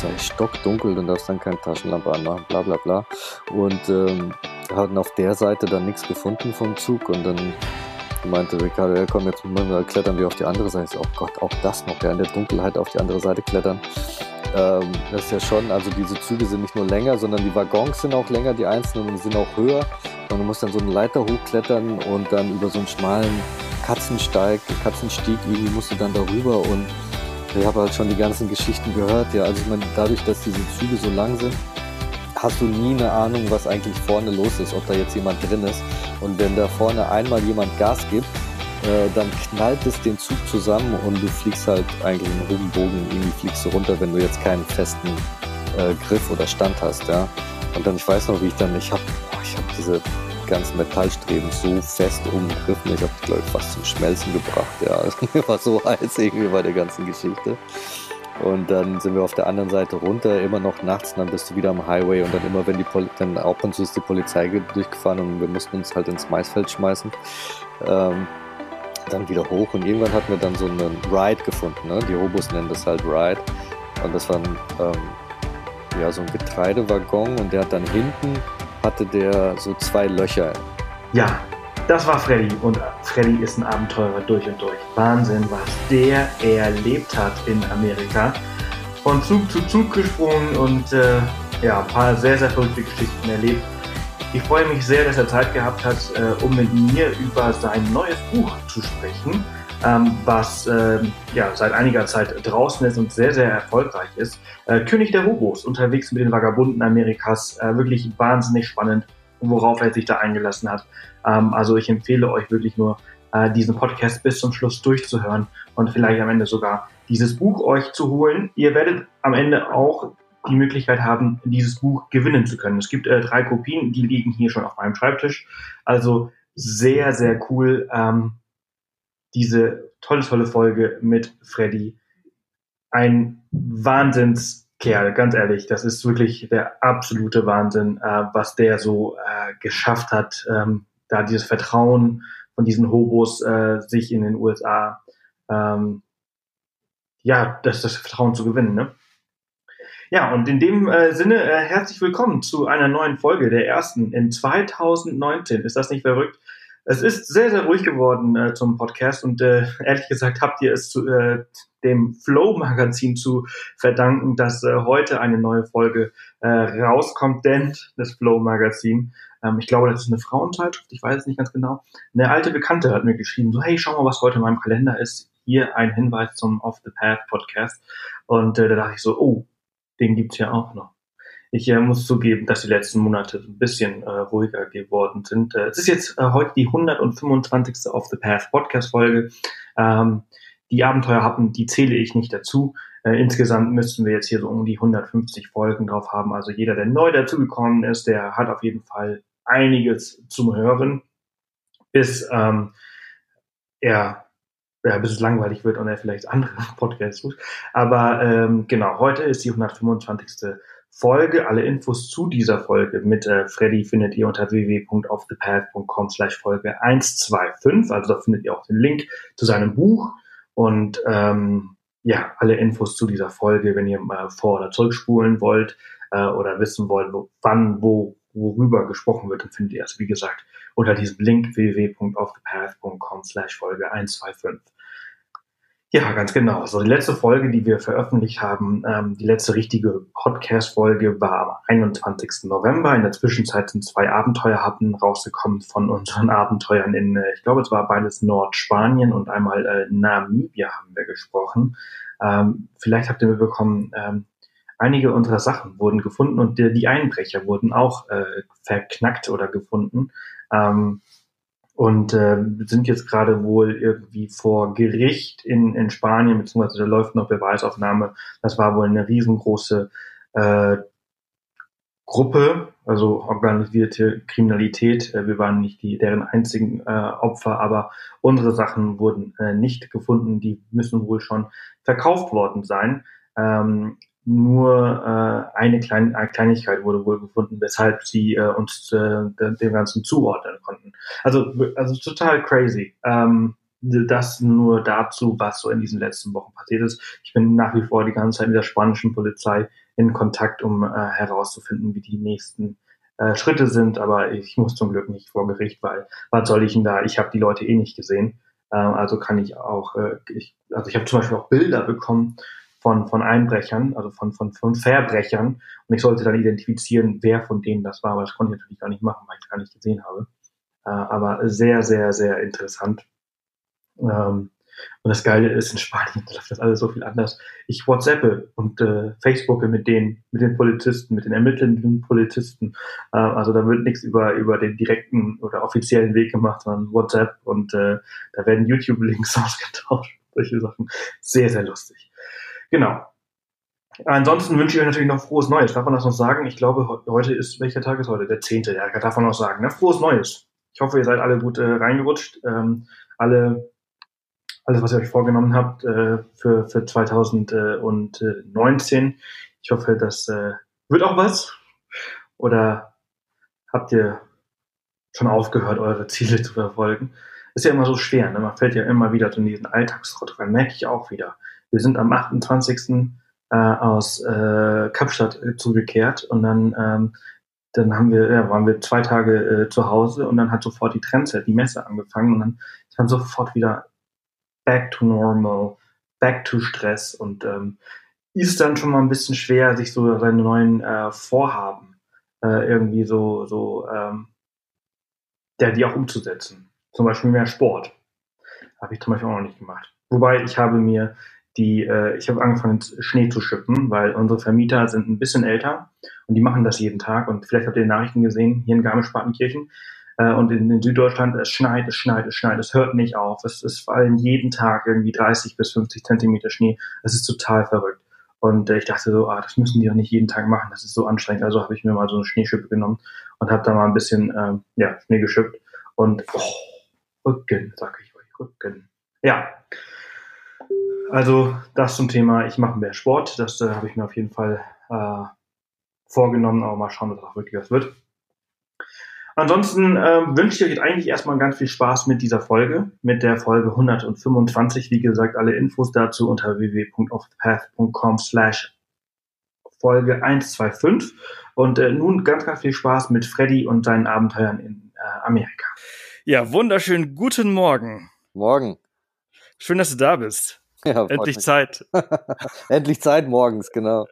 sei stockdunkel, dann darfst dann keine Taschenlampe anmachen, bla bla bla. Und ähm, hatten auf der Seite dann nichts gefunden vom Zug und dann meinte Ricardo, ja komm, jetzt klettern wir auf die andere Seite. Oh Gott, auch das noch, ja, in der Dunkelheit auf die andere Seite klettern. Ähm, das ist ja schon, also diese Züge sind nicht nur länger, sondern die Waggons sind auch länger, die einzelnen sind auch höher. Und du musst dann so eine Leiter hochklettern und dann über so einen schmalen Katzensteig, Katzenstieg, irgendwie musst du dann darüber und ich habe halt schon die ganzen Geschichten gehört. Ja, also ich meine, dadurch, dass diese Züge so lang sind, hast du nie eine Ahnung, was eigentlich vorne los ist, ob da jetzt jemand drin ist. Und wenn da vorne einmal jemand Gas gibt, äh, dann knallt es den Zug zusammen und du fliegst halt eigentlich im hohen Bogen, irgendwie fliegst du runter, wenn du jetzt keinen festen äh, Griff oder Stand hast, ja. Und dann, ich weiß noch, wie ich dann, ich habe ich hab diese ganzen Metallstreben so fest umgriffen, ich habe die, ich, fast zum Schmelzen gebracht, ja. Mir war so heiß irgendwie bei der ganzen Geschichte. Und dann sind wir auf der anderen Seite runter, immer noch nachts, und dann bist du wieder am Highway und dann immer, wenn die Poli dann und zu ist die Polizei durchgefahren und wir mussten uns halt ins Maisfeld schmeißen. Ähm, dann wieder hoch und irgendwann hatten wir dann so einen Ride gefunden. Ne? Die Hobos nennen das halt Ride. Und das war ein, ähm, ja, so ein Getreidewaggon und der hat dann hinten, hatte der so zwei Löcher. Ja, das war Freddy und Freddy ist ein Abenteurer durch und durch. Wahnsinn, was der erlebt hat in Amerika. Von Zug zu Zug gesprungen und äh, ja, ein paar sehr, sehr verrückte Geschichten erlebt. Ich freue mich sehr, dass er Zeit gehabt hat, äh, um mit mir über sein neues Buch zu sprechen, ähm, was äh, ja, seit einiger Zeit draußen ist und sehr, sehr erfolgreich ist. Äh, König der Hobos, unterwegs mit den Vagabunden Amerikas, äh, wirklich wahnsinnig spannend, worauf er sich da eingelassen hat. Ähm, also ich empfehle euch wirklich nur, äh, diesen Podcast bis zum Schluss durchzuhören und vielleicht am Ende sogar dieses Buch euch zu holen. Ihr werdet am Ende auch die Möglichkeit haben, dieses Buch gewinnen zu können. Es gibt äh, drei Kopien, die liegen hier schon auf meinem Schreibtisch. Also sehr, sehr cool. Ähm, diese tolle, tolle Folge mit Freddy. Ein Wahnsinnskerl, ganz ehrlich. Das ist wirklich der absolute Wahnsinn, äh, was der so äh, geschafft hat. Ähm, da dieses Vertrauen von diesen Hobos äh, sich in den USA, ähm, ja, das, das Vertrauen zu gewinnen. Ne? Ja, und in dem äh, Sinne äh, herzlich willkommen zu einer neuen Folge, der ersten in 2019. Ist das nicht verrückt? Es ist sehr, sehr ruhig geworden äh, zum Podcast und äh, ehrlich gesagt habt ihr es zu äh, dem Flow-Magazin zu verdanken, dass äh, heute eine neue Folge äh, rauskommt, denn das Flow-Magazin, ähm, ich glaube, das ist eine Frauenzeitschrift, ich weiß es nicht ganz genau, eine alte Bekannte hat mir geschrieben, so hey, schau mal, was heute in meinem Kalender ist. Hier ein Hinweis zum Off the Path Podcast. Und äh, da dachte ich so, oh, den gibt's ja auch noch. Ich äh, muss zugeben, dass die letzten Monate ein bisschen äh, ruhiger geworden sind. Äh, es ist jetzt äh, heute die 125. Off the Path Podcast Folge. Ähm, die Abenteuerhappen, die zähle ich nicht dazu. Äh, insgesamt müssten wir jetzt hier so um die 150 Folgen drauf haben. Also jeder, der neu dazugekommen ist, der hat auf jeden Fall einiges zum Hören, bis ähm, er ja, bis es langweilig wird und er vielleicht andere Podcasts sucht. Aber ähm, genau, heute ist die 125. Folge. Alle Infos zu dieser Folge mit äh, Freddy findet ihr unter www.offthepath.com slash Folge 125. Also da findet ihr auch den Link zu seinem Buch und ähm, ja, alle Infos zu dieser Folge, wenn ihr mal vor- oder zurückspulen wollt äh, oder wissen wollt, wo, wann, wo, worüber gesprochen wird, dann findet ihr es, wie gesagt, unter diesem Link www.offthepath.com slash Folge 125. Ja, ganz genau. Also die letzte Folge, die wir veröffentlicht haben, ähm, die letzte richtige Podcast-Folge war am 21. November. In der Zwischenzeit sind zwei Abenteuerhappen rausgekommen von unseren Abenteuern in, äh, ich glaube, es war beides Nordspanien und einmal äh, Namibia haben wir gesprochen. Ähm, vielleicht habt ihr mitbekommen, ähm, einige unserer Sachen wurden gefunden und die, die Einbrecher wurden auch äh, verknackt oder gefunden. Ähm, und äh, sind jetzt gerade wohl irgendwie vor Gericht in, in Spanien, beziehungsweise da läuft noch Beweisaufnahme. Das war wohl eine riesengroße äh, Gruppe, also organisierte Kriminalität. Äh, wir waren nicht die deren einzigen äh, Opfer, aber unsere Sachen wurden äh, nicht gefunden. Die müssen wohl schon verkauft worden sein. Ähm, nur äh, eine, kleine, eine Kleinigkeit wurde wohl gefunden, weshalb sie äh, uns äh, dem Ganzen zuordnen konnten. Also, also total crazy. Ähm, das nur dazu, was so in diesen letzten Wochen passiert ist. Ich bin nach wie vor die ganze Zeit mit der spanischen Polizei in Kontakt, um äh, herauszufinden, wie die nächsten äh, Schritte sind. Aber ich muss zum Glück nicht vor Gericht, weil was soll ich denn da? Ich habe die Leute eh nicht gesehen. Äh, also kann ich auch, äh, ich, also ich habe zum Beispiel auch Bilder bekommen von, von Einbrechern, also von, von, von Verbrechern. Und ich sollte dann identifizieren, wer von denen das war, aber das konnte ich natürlich gar nicht machen, weil ich gar nicht gesehen habe. Äh, aber sehr, sehr, sehr interessant. Ähm, und das Geile ist, in Spanien läuft das alles so viel anders. Ich WhatsAppe und äh, Facebooke mit den, mit den Polizisten, mit den ermittelnden Polizisten. Äh, also da wird nichts über, über den direkten oder offiziellen Weg gemacht, sondern WhatsApp und äh, da werden YouTube-Links ausgetauscht. Solche Sachen. Sehr, sehr lustig. Genau. Ansonsten wünsche ich euch natürlich noch frohes Neues. Darf man das noch sagen? Ich glaube, heute ist, welcher Tag ist heute? Der zehnte. Ja, darf man noch sagen. Ne? Frohes Neues. Ich hoffe, ihr seid alle gut äh, reingerutscht. Ähm, alle, alles, was ihr euch vorgenommen habt äh, für, für 2019. Ich hoffe, das äh, wird auch was. Oder habt ihr schon aufgehört, eure Ziele zu verfolgen? Ist ja immer so schwer. Ne? Man fällt ja immer wieder in diesen Alltagstrott rein. Merke ich auch wieder. Wir sind am 28. Äh, aus äh, Kapstadt äh, zurückgekehrt und dann ähm, dann haben wir, ja, waren wir zwei Tage äh, zu Hause und dann hat sofort die Trendset, die Messe angefangen und dann ist man sofort wieder back to normal, back to Stress und ähm, ist dann schon mal ein bisschen schwer, sich so seine neuen äh, Vorhaben äh, irgendwie so, so ähm, ja, die auch umzusetzen. Zum Beispiel mehr Sport. Habe ich zum Beispiel auch noch nicht gemacht. Wobei ich habe mir die, äh, ich habe angefangen, Schnee zu schippen, weil unsere Vermieter sind ein bisschen älter und die machen das jeden Tag. Und vielleicht habt ihr Nachrichten gesehen, hier in Garmisch-Partenkirchen äh, und in, in, Süddeutschland, es schneit, es schneit, es schneit, es hört nicht auf. Es, es fallen jeden Tag irgendwie 30 bis 50 Zentimeter Schnee. Es ist total verrückt. Und äh, ich dachte so, ah, das müssen die doch nicht jeden Tag machen, das ist so anstrengend. Also habe ich mir mal so eine Schneeschippe genommen und habe da mal ein bisschen ähm, ja, Schnee geschippt. Und oh, Rücken, sag ich euch, Rücken. Ja, also das zum Thema, ich mache mehr Sport. Das äh, habe ich mir auf jeden Fall äh, vorgenommen, aber mal schauen, was auch wirklich was wird. Ansonsten äh, wünsche ich euch eigentlich erstmal ganz viel Spaß mit dieser Folge, mit der Folge 125. Wie gesagt, alle Infos dazu unter www.offthepath.com slash Folge 125. Und äh, nun ganz, ganz viel Spaß mit Freddy und seinen Abenteuern in äh, Amerika. Ja, wunderschönen guten Morgen. Morgen. Schön, dass du da bist. Ja, Endlich mich. Zeit. Endlich Zeit morgens, genau.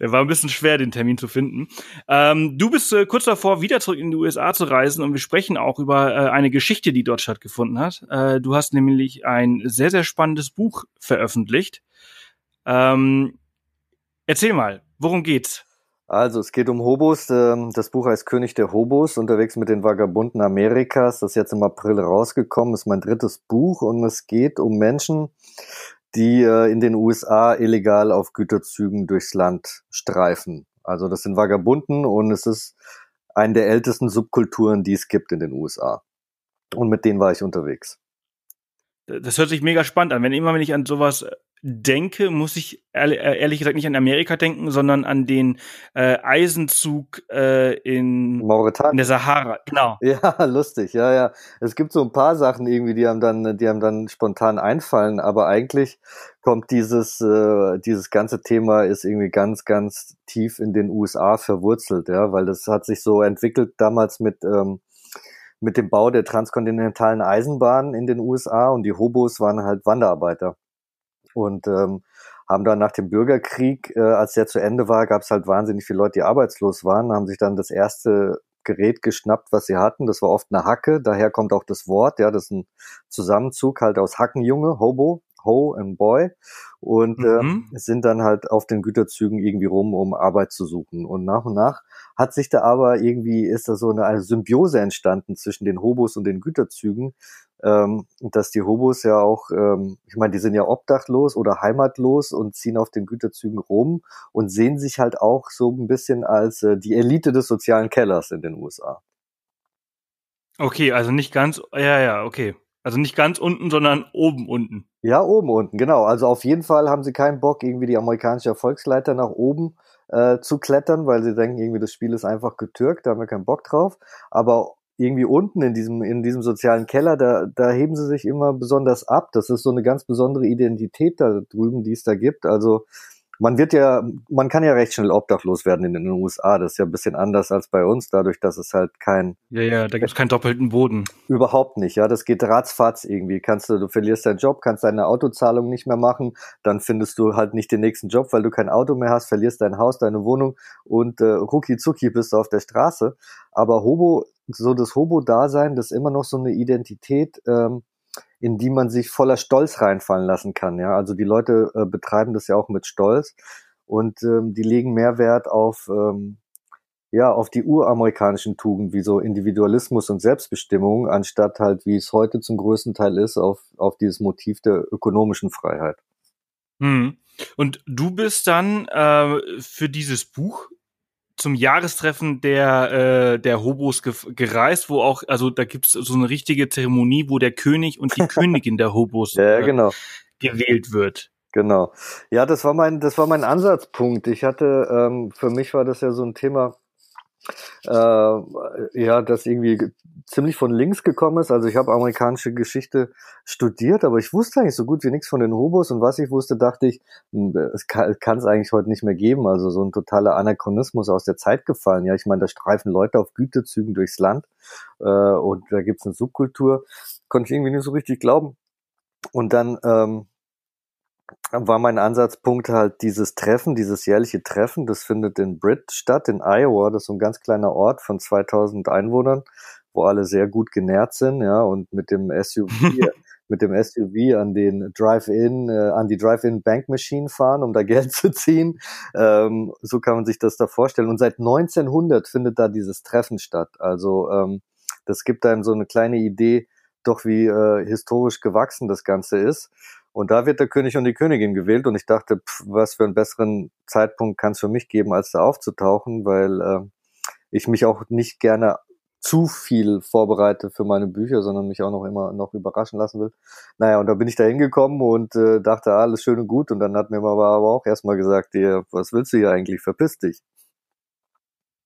War ein bisschen schwer, den Termin zu finden. Ähm, du bist äh, kurz davor, wieder zurück in die USA zu reisen und wir sprechen auch über äh, eine Geschichte, die dort stattgefunden hat. Äh, du hast nämlich ein sehr, sehr spannendes Buch veröffentlicht. Ähm, erzähl mal, worum geht's? Also, es geht um Hobos. Ähm, das Buch heißt König der Hobos, unterwegs mit den Vagabunden Amerikas. Das ist jetzt im April rausgekommen, ist mein drittes Buch und es geht um Menschen, die äh, in den USA illegal auf Güterzügen durchs Land streifen. Also, das sind Vagabunden und es ist eine der ältesten Subkulturen, die es gibt in den USA. Und mit denen war ich unterwegs. Das hört sich mega spannend an. Wenn immer, wenn ich an sowas denke, muss ich ehrlich, äh, ehrlich gesagt nicht an Amerika denken, sondern an den äh, Eisenzug äh, in, Mauretanien. in der Sahara. Genau. Ja, lustig. Ja, ja. Es gibt so ein paar Sachen irgendwie, die einem dann, die einem dann spontan einfallen, aber eigentlich kommt dieses äh, dieses ganze Thema ist irgendwie ganz ganz tief in den USA verwurzelt, ja, weil das hat sich so entwickelt damals mit ähm, mit dem Bau der transkontinentalen Eisenbahn in den USA und die Hobos waren halt Wanderarbeiter und ähm, haben dann nach dem Bürgerkrieg, äh, als der zu Ende war, gab es halt wahnsinnig viele Leute, die arbeitslos waren, haben sich dann das erste Gerät geschnappt, was sie hatten. Das war oft eine Hacke, daher kommt auch das Wort, ja, das ist ein Zusammenzug halt aus Hackenjunge, Hobo, Ho and Boy und mhm. äh, sind dann halt auf den Güterzügen irgendwie rum, um Arbeit zu suchen. Und nach und nach hat sich da aber irgendwie, ist da so eine, eine Symbiose entstanden zwischen den Hobos und den Güterzügen, ähm, dass die Hobos ja auch, ähm, ich meine, die sind ja obdachlos oder heimatlos und ziehen auf den Güterzügen rum und sehen sich halt auch so ein bisschen als äh, die Elite des sozialen Kellers in den USA. Okay, also nicht ganz, ja, ja, okay. Also nicht ganz unten, sondern oben unten. Ja, oben unten, genau. Also auf jeden Fall haben sie keinen Bock, irgendwie die amerikanische Erfolgsleiter nach oben äh, zu klettern, weil sie denken, irgendwie das Spiel ist einfach getürkt, da haben wir keinen Bock drauf. Aber irgendwie unten in diesem, in diesem sozialen Keller, da, da heben sie sich immer besonders ab. Das ist so eine ganz besondere Identität da drüben, die es da gibt. Also man wird ja, man kann ja recht schnell obdachlos werden in den USA. Das ist ja ein bisschen anders als bei uns, dadurch, dass es halt kein. Ja, ja, da gibt es keinen doppelten Boden. Überhaupt nicht, ja. Das geht ratzfatz irgendwie. Kannst du, du verlierst deinen Job, kannst deine Autozahlung nicht mehr machen, dann findest du halt nicht den nächsten Job, weil du kein Auto mehr hast, verlierst dein Haus, deine Wohnung und äh, rucki zucki bist du auf der Straße. Aber Hobo, so das Hobo-Dasein, das ist immer noch so eine Identität, ähm, in die man sich voller Stolz reinfallen lassen kann. Ja, also die Leute äh, betreiben das ja auch mit Stolz und ähm, die legen mehr Wert auf ähm, ja auf die uramerikanischen Tugenden wie so Individualismus und Selbstbestimmung, anstatt halt wie es heute zum größten Teil ist auf auf dieses Motiv der ökonomischen Freiheit. Hm. Und du bist dann äh, für dieses Buch zum Jahrestreffen der, äh, der Hobos ge gereist, wo auch, also da gibt es so eine richtige Zeremonie, wo der König und die Königin der Hobos ja, äh, genau. gewählt wird. Genau. Ja, das war mein, das war mein Ansatzpunkt. Ich hatte, ähm, für mich war das ja so ein Thema, äh, ja, das irgendwie ziemlich von links gekommen ist. Also ich habe amerikanische Geschichte studiert, aber ich wusste eigentlich so gut wie nichts von den Hobos und was ich wusste, dachte ich, hm, es kann es eigentlich heute nicht mehr geben. Also so ein totaler Anachronismus aus der Zeit gefallen. Ja, ich meine, da streifen Leute auf Gütezügen durchs Land äh, und da gibt's eine Subkultur. Konnte ich irgendwie nicht so richtig glauben. Und dann ähm, war mein Ansatzpunkt halt dieses Treffen, dieses jährliche Treffen. Das findet in Britt statt, in Iowa. Das ist so ein ganz kleiner Ort von 2000 Einwohnern, wo alle sehr gut genährt sind, ja, und mit dem SUV, mit dem SUV an den Drive-In, äh, an die Drive-In Bank Machine fahren, um da Geld zu ziehen. Ähm, so kann man sich das da vorstellen. Und seit 1900 findet da dieses Treffen statt. Also ähm, das gibt einem so eine kleine Idee, doch wie äh, historisch gewachsen das Ganze ist. Und da wird der König und die Königin gewählt und ich dachte, pff, was für einen besseren Zeitpunkt kann es für mich geben, als da aufzutauchen, weil äh, ich mich auch nicht gerne zu viel vorbereite für meine Bücher, sondern mich auch noch immer noch überraschen lassen will. Naja, und da bin ich da hingekommen und äh, dachte, alles schön und gut. Und dann hat mir aber auch erstmal gesagt, dir, was willst du hier eigentlich? Verpiss dich.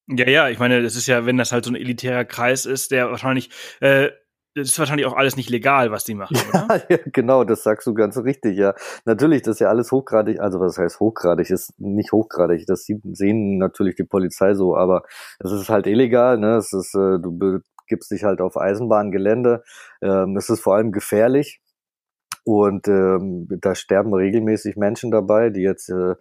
Ja, ja, ich meine, das ist ja, wenn das halt so ein elitärer Kreis ist, der wahrscheinlich äh, das ist wahrscheinlich auch alles nicht legal, was die machen, oder? ja, genau, das sagst du ganz richtig, ja. Natürlich, das ist ja alles hochgradig, also was heißt hochgradig, ist nicht hochgradig, das sehen natürlich die Polizei so, aber es ist halt illegal, ne, es ist, äh, du begibst dich halt auf Eisenbahngelände, ähm, es ist vor allem gefährlich und ähm, da sterben regelmäßig Menschen dabei, die jetzt äh,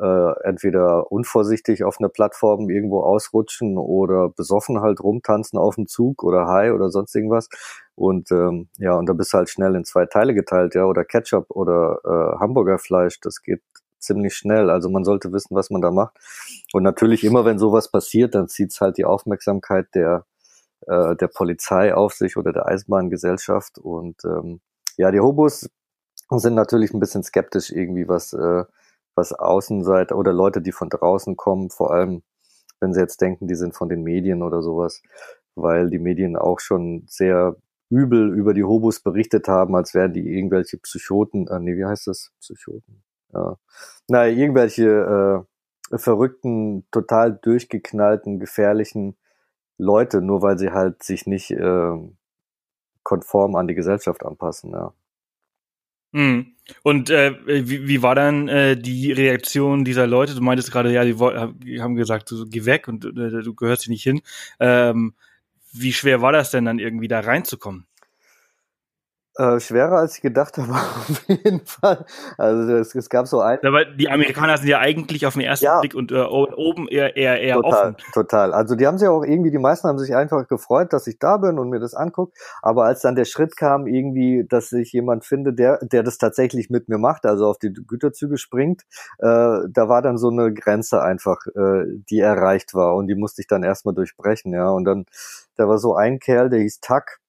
äh, entweder unvorsichtig auf einer Plattform irgendwo ausrutschen oder besoffen halt rumtanzen auf dem Zug oder High oder sonst irgendwas. Und ähm, ja, und da bist du halt schnell in zwei Teile geteilt, ja, oder Ketchup oder äh, Hamburgerfleisch, das geht ziemlich schnell. Also man sollte wissen, was man da macht. Und natürlich immer, wenn sowas passiert, dann zieht's halt die Aufmerksamkeit der, äh, der Polizei auf sich oder der Eisenbahngesellschaft. Und ähm, ja, die Hobos sind natürlich ein bisschen skeptisch irgendwie, was äh, was Außenseiter oder Leute, die von draußen kommen, vor allem wenn sie jetzt denken, die sind von den Medien oder sowas, weil die Medien auch schon sehr übel über die Hobos berichtet haben, als wären die irgendwelche Psychoten, äh, nee, wie heißt das? Psychoten. Ja. Naja, irgendwelche äh, verrückten, total durchgeknallten, gefährlichen Leute, nur weil sie halt sich nicht äh, konform an die Gesellschaft anpassen, ja. Mhm. Und äh, wie, wie war dann äh, die Reaktion dieser Leute? Du meintest gerade, ja, die, haben gesagt, so, geh weg und äh, du gehörst hier nicht hin. Ähm, wie schwer war das denn dann irgendwie da reinzukommen? Äh, schwerer als ich gedacht habe, auf jeden Fall. Also es, es gab so ein. Aber die Amerikaner sind ja eigentlich auf den ersten ja. Blick und äh, oben eher eher eher total, offen. Total. Also die haben sich auch irgendwie, die meisten haben sich einfach gefreut, dass ich da bin und mir das anguckt. Aber als dann der Schritt kam, irgendwie, dass ich jemand finde, der, der das tatsächlich mit mir macht, also auf die Güterzüge springt, äh, da war dann so eine Grenze einfach, äh, die erreicht war und die musste ich dann erstmal durchbrechen, ja. Und dann, da war so ein Kerl, der hieß Tuck,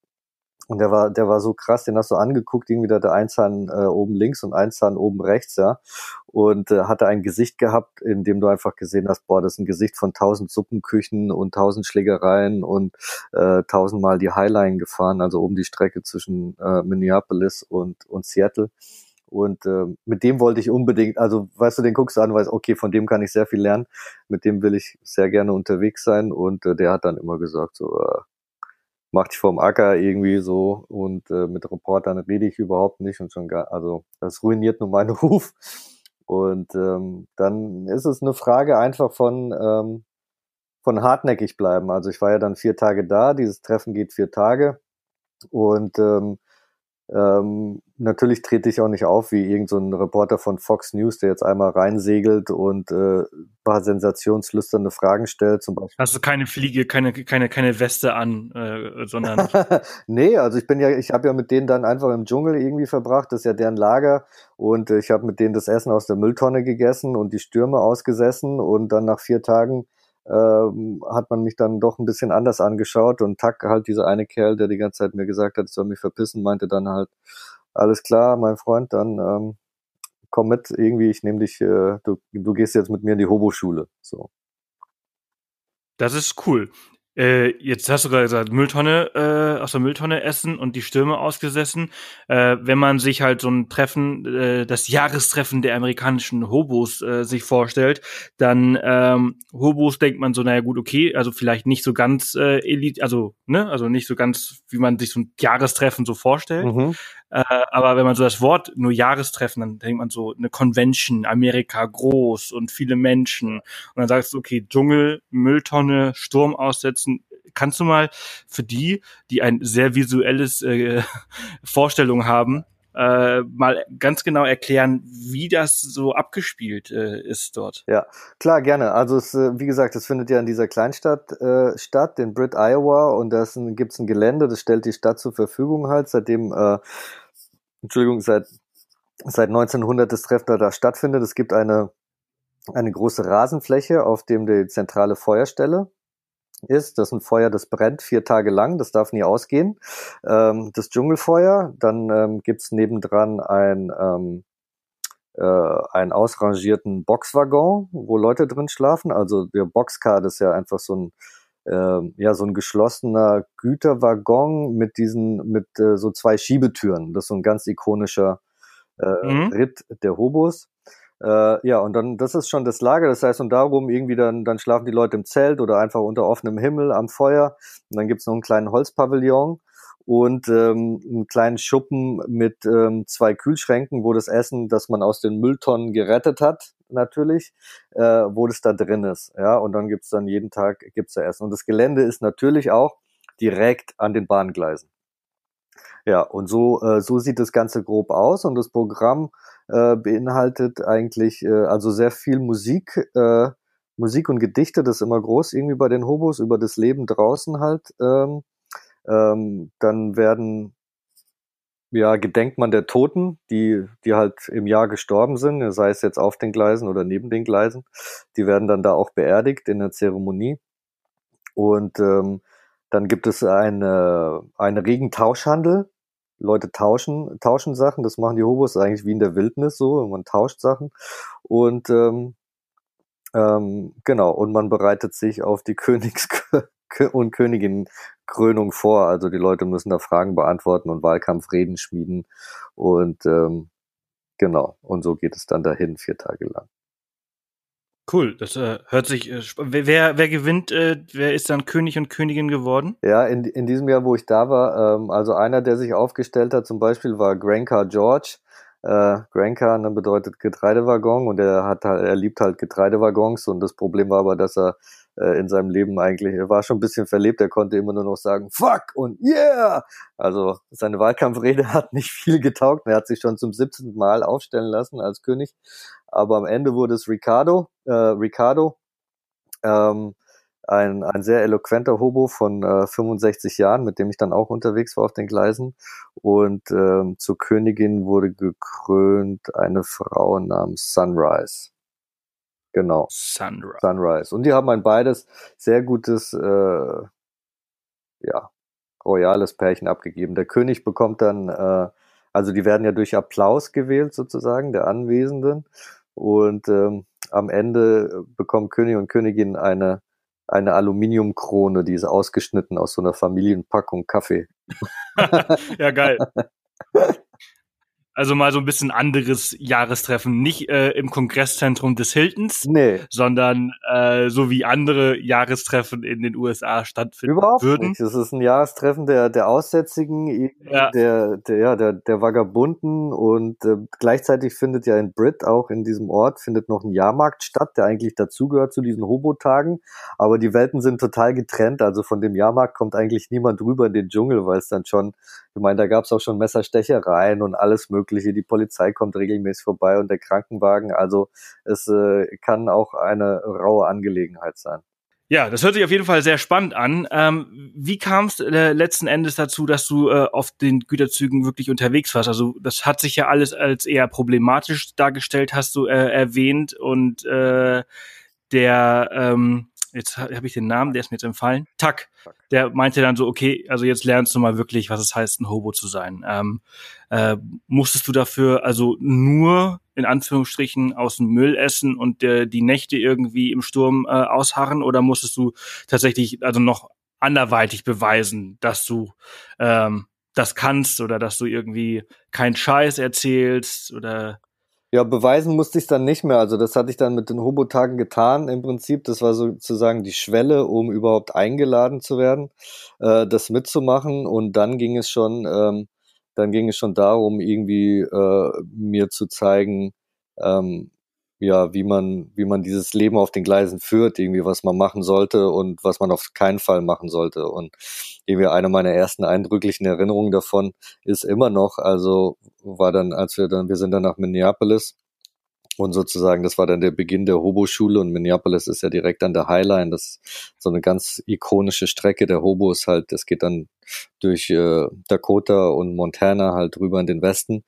und der war, der war so krass, den hast du angeguckt, irgendwie da der Einzahn äh, oben links und Einzahn oben rechts, ja. Und äh, hatte ein Gesicht gehabt, in dem du einfach gesehen hast, boah, das ist ein Gesicht von tausend Suppenküchen und tausend Schlägereien und äh, tausendmal die Highline gefahren, also oben die Strecke zwischen äh, Minneapolis und, und Seattle. Und äh, mit dem wollte ich unbedingt, also weißt du, den guckst du an, weißt, okay, von dem kann ich sehr viel lernen, mit dem will ich sehr gerne unterwegs sein. Und äh, der hat dann immer gesagt, so, äh, mach dich vom Acker irgendwie so und äh, mit Reportern rede ich überhaupt nicht und schon gar, also das ruiniert nur meinen Ruf. Und ähm, dann ist es eine Frage einfach von, ähm, von hartnäckig bleiben. Also ich war ja dann vier Tage da, dieses Treffen geht vier Tage und ähm, ähm, natürlich trete ich auch nicht auf wie irgendein so Reporter von Fox News, der jetzt einmal reinsegelt und äh, paar sensationslüsterne Fragen stellt, zum Beispiel. Hast du keine Fliege, keine, keine, keine Weste an, äh, sondern. nee, also ich bin ja, ich habe ja mit denen dann einfach im Dschungel irgendwie verbracht, das ist ja deren Lager und äh, ich habe mit denen das Essen aus der Mülltonne gegessen und die Stürme ausgesessen und dann nach vier Tagen ähm, hat man mich dann doch ein bisschen anders angeschaut und Tack, halt dieser eine Kerl, der die ganze Zeit mir gesagt hat, ich soll mich verpissen, meinte dann halt, alles klar, mein Freund, dann ähm, komm mit, irgendwie, ich nehme dich, äh, du, du gehst jetzt mit mir in die Hobo-Schule. So. Das ist cool. Äh, jetzt hast du gerade gesagt, Mülltonne, äh, aus der Mülltonne essen und die Stürme ausgesessen. Äh, wenn man sich halt so ein Treffen, äh, das Jahrestreffen der amerikanischen Hobos äh, sich vorstellt, dann ähm, Hobos denkt man so, naja gut, okay, also vielleicht nicht so ganz äh, Elite, also, ne, also nicht so ganz, wie man sich so ein Jahrestreffen so vorstellt. Mhm. Äh, aber wenn man so das Wort nur Jahrestreffen, dann denkt man so eine Convention, Amerika groß und viele Menschen. Und dann sagst du, okay, Dschungel, Mülltonne, Sturm aussetzen. Kannst du mal für die, die ein sehr visuelles äh, Vorstellung haben, äh, mal ganz genau erklären, wie das so abgespielt äh, ist dort. Ja, klar, gerne. Also es, äh, wie gesagt, es findet ja in dieser Kleinstadt äh, statt, in Britt, Iowa, und da gibt es ein Gelände, das stellt die Stadt zur Verfügung halt, seitdem äh, Entschuldigung, seit, seit 1900 das Treffen da stattfindet. Es gibt eine, eine große Rasenfläche, auf dem die zentrale Feuerstelle ist. Das ist ein Feuer, das brennt vier Tage lang, das darf nie ausgehen. Ähm, das Dschungelfeuer, dann ähm, gibt's nebendran ein, ähm, äh, einen ausrangierten Boxwaggon, wo Leute drin schlafen. Also der Boxcar, das ist ja einfach so ein äh, ja so ein geschlossener Güterwaggon mit diesen mit äh, so zwei Schiebetüren. Das ist so ein ganz ikonischer äh, mhm. Ritt der Hobos. Äh, ja, und dann, das ist schon das Lager. Das heißt, und darum irgendwie dann, dann schlafen die Leute im Zelt oder einfach unter offenem Himmel am Feuer. Und dann gibt's noch einen kleinen Holzpavillon und ähm, einen kleinen Schuppen mit ähm, zwei Kühlschränken, wo das Essen, das man aus den Mülltonnen gerettet hat, natürlich, äh, wo das da drin ist. Ja, und dann gibt's dann jeden Tag gibt's da Essen. Und das Gelände ist natürlich auch direkt an den Bahngleisen. Ja, und so, äh, so sieht das Ganze grob aus. Und das Programm äh, beinhaltet eigentlich äh, also sehr viel Musik, äh, Musik und Gedichte, das ist immer groß irgendwie bei den Hobos, über das Leben draußen halt. Ähm, ähm, dann werden ja, gedenkt man der Toten, die, die halt im Jahr gestorben sind, sei es jetzt auf den Gleisen oder neben den Gleisen. Die werden dann da auch beerdigt in der Zeremonie. Und ähm, dann gibt es eine, einen regen Tauschhandel. Leute tauschen, tauschen Sachen, das machen die Hobos eigentlich wie in der Wildnis so, man tauscht Sachen. Und ähm, ähm, genau, und man bereitet sich auf die Königs und Königin Krönung vor. Also die Leute müssen da Fragen beantworten und Wahlkampfreden schmieden. Und ähm, genau, und so geht es dann dahin, vier Tage lang. Cool, das äh, hört sich. Äh, wer, wer gewinnt, äh, wer ist dann König und Königin geworden? Ja, in, in diesem Jahr, wo ich da war, ähm, also einer, der sich aufgestellt hat, zum Beispiel war Grancar George. Äh, Grancar ne, bedeutet Getreidewaggon und er hat er liebt halt Getreidewaggons und das Problem war aber, dass er äh, in seinem Leben eigentlich. Er war schon ein bisschen verlebt, er konnte immer nur noch sagen, fuck und yeah! Also seine Wahlkampfrede hat nicht viel getaugt. Er hat sich schon zum 17. Mal aufstellen lassen als König. Aber am Ende wurde es Ricardo, äh, Ricardo, ähm, ein, ein sehr eloquenter Hobo von äh, 65 Jahren, mit dem ich dann auch unterwegs war auf den Gleisen. Und ähm, zur Königin wurde gekrönt eine Frau namens Sunrise. Genau. Sunrise. Sunrise. Und die haben ein beides sehr gutes, äh, ja, royales Pärchen abgegeben. Der König bekommt dann, äh, also die werden ja durch Applaus gewählt sozusagen, der Anwesenden. Und ähm, am Ende bekommen König und Königin eine, eine Aluminiumkrone, die ist ausgeschnitten aus so einer Familienpackung Kaffee. ja, geil. Also mal so ein bisschen anderes Jahrestreffen, nicht äh, im Kongresszentrum des Hiltons, Nee, sondern äh, so wie andere Jahrestreffen in den USA stattfinden überhaupt würden. nicht. Es ist ein Jahrestreffen der, der Aussätzigen, Ja. der, der, ja, der, der Vagabunden und äh, gleichzeitig findet ja in Brit, auch in diesem Ort, findet noch ein Jahrmarkt statt, der eigentlich dazugehört zu diesen Hobo-Tagen. Aber die Welten sind total getrennt. Also von dem Jahrmarkt kommt eigentlich niemand rüber in den Dschungel, weil es dann schon, ich meine, da gab es auch schon Messerstechereien und alles Mögliche. Die Polizei kommt regelmäßig vorbei und der Krankenwagen. Also es äh, kann auch eine raue Angelegenheit sein. Ja, das hört sich auf jeden Fall sehr spannend an. Ähm, wie kam es äh, letzten Endes dazu, dass du äh, auf den Güterzügen wirklich unterwegs warst? Also das hat sich ja alles als eher problematisch dargestellt, hast du äh, erwähnt. Und äh, der, ähm, jetzt habe hab ich den Namen, der ist mir jetzt entfallen, Tack, der meinte dann so, okay, also jetzt lernst du mal wirklich, was es heißt, ein Hobo zu sein. Ähm, äh, musstest du dafür also nur in Anführungsstrichen aus dem Müll essen und äh, die Nächte irgendwie im Sturm äh, ausharren? Oder musstest du tatsächlich also noch anderweitig beweisen, dass du ähm, das kannst oder dass du irgendwie keinen Scheiß erzählst oder Ja, beweisen musste ich dann nicht mehr. Also das hatte ich dann mit den Hobo-Tagen getan im Prinzip. Das war sozusagen die Schwelle, um überhaupt eingeladen zu werden, äh, das mitzumachen. Und dann ging es schon, ähm, dann ging es schon darum, irgendwie äh, mir zu zeigen, ähm, ja, wie man, wie man dieses Leben auf den Gleisen führt, irgendwie was man machen sollte und was man auf keinen Fall machen sollte. Und irgendwie eine meiner ersten eindrücklichen Erinnerungen davon ist immer noch, also war dann, als wir dann, wir sind dann nach Minneapolis und sozusagen, das war dann der Beginn der Hobo-Schule und Minneapolis ist ja direkt an der Highline. Das ist so eine ganz ikonische Strecke der Hobos halt. Das geht dann durch äh, Dakota und Montana halt rüber in den Westen.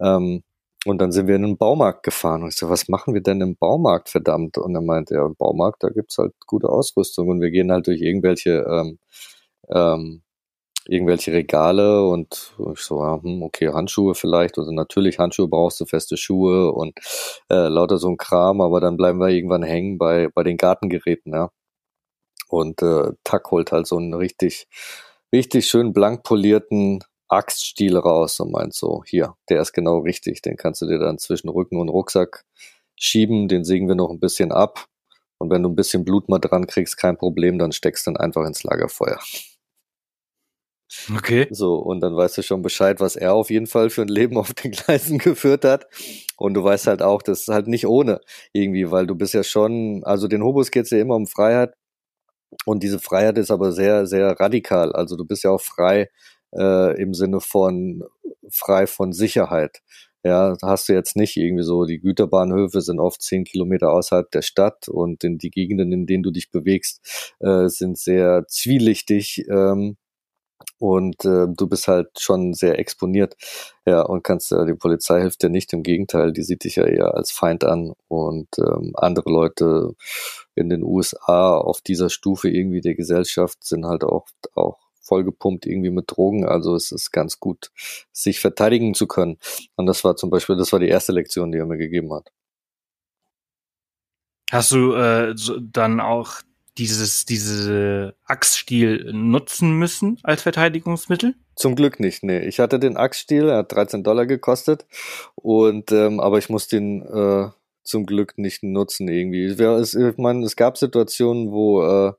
Ähm, und dann sind wir in einen Baumarkt gefahren. Und ich so, was machen wir denn im Baumarkt, verdammt? Und er meinte, ja, im Baumarkt, da gibt's halt gute Ausrüstung. Und wir gehen halt durch irgendwelche, ähm, ähm, irgendwelche Regale und ich so, ja, hm, okay, Handschuhe vielleicht. Also natürlich Handschuhe brauchst du, feste Schuhe und äh, lauter so ein Kram, aber dann bleiben wir irgendwann hängen bei, bei den Gartengeräten, ja. Und äh, Tack holt halt so einen richtig, richtig schön blank polierten Axtstiel raus und meint so, hier, der ist genau richtig, den kannst du dir dann zwischen Rücken und Rucksack schieben, den sägen wir noch ein bisschen ab und wenn du ein bisschen Blut mal dran kriegst, kein Problem, dann steckst du ihn einfach ins Lagerfeuer. Okay. So, und dann weißt du schon Bescheid, was er auf jeden Fall für ein Leben auf den Gleisen geführt hat. Und du weißt halt auch, das ist halt nicht ohne irgendwie, weil du bist ja schon, also den Hobos geht's ja immer um Freiheit. Und diese Freiheit ist aber sehr, sehr radikal. Also du bist ja auch frei äh, im Sinne von frei von Sicherheit. Ja, hast du jetzt nicht irgendwie so, die Güterbahnhöfe sind oft zehn Kilometer außerhalb der Stadt und in die Gegenden, in denen du dich bewegst, äh, sind sehr zwielichtig. Ähm, und äh, du bist halt schon sehr exponiert. Ja, und kannst äh, die Polizei hilft dir nicht, im Gegenteil, die sieht dich ja eher als Feind an und ähm, andere Leute in den USA auf dieser Stufe irgendwie der Gesellschaft sind halt auch auch vollgepumpt irgendwie mit Drogen, also es ist ganz gut, sich verteidigen zu können. Und das war zum Beispiel, das war die erste Lektion, die er mir gegeben hat. Hast du äh, so, dann auch dieses, diese Axtstiel nutzen müssen als Verteidigungsmittel? Zum Glück nicht, nee. Ich hatte den Axtstiel, er hat 13 Dollar gekostet und ähm, aber ich musste ihn äh, zum Glück nicht nutzen irgendwie. Ich meine, es gab Situationen, wo äh,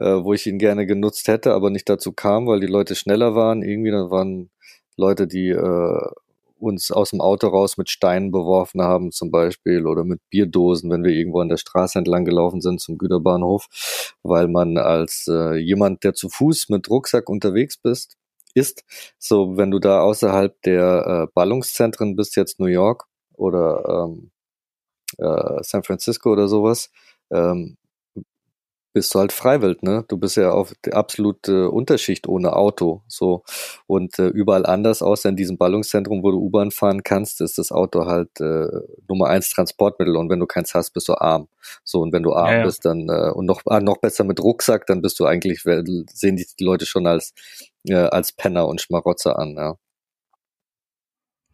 wo ich ihn gerne genutzt hätte, aber nicht dazu kam, weil die Leute schneller waren. Irgendwie, da waren Leute, die äh, uns aus dem Auto raus mit Steinen beworfen haben, zum Beispiel, oder mit Bierdosen, wenn wir irgendwo an der Straße entlang gelaufen sind zum Güterbahnhof, weil man als äh, jemand, der zu Fuß mit Rucksack unterwegs bist, ist, so wenn du da außerhalb der äh, Ballungszentren bist, jetzt New York oder ähm, äh, San Francisco oder sowas, ähm, bist du halt freiwillig, ne? Du bist ja auf der absolute Unterschicht ohne Auto, so. Und äh, überall anders, außer in diesem Ballungszentrum, wo du U-Bahn fahren kannst, ist das Auto halt äh, Nummer eins Transportmittel. Und wenn du keins hast, bist du arm. So, und wenn du arm Ja, ja. bist, dann, äh, und noch, ah, noch besser mit Rucksack, dann bist du eigentlich, sehen die, die Leute schon als, äh, als Penner und Schmarotzer an, ja.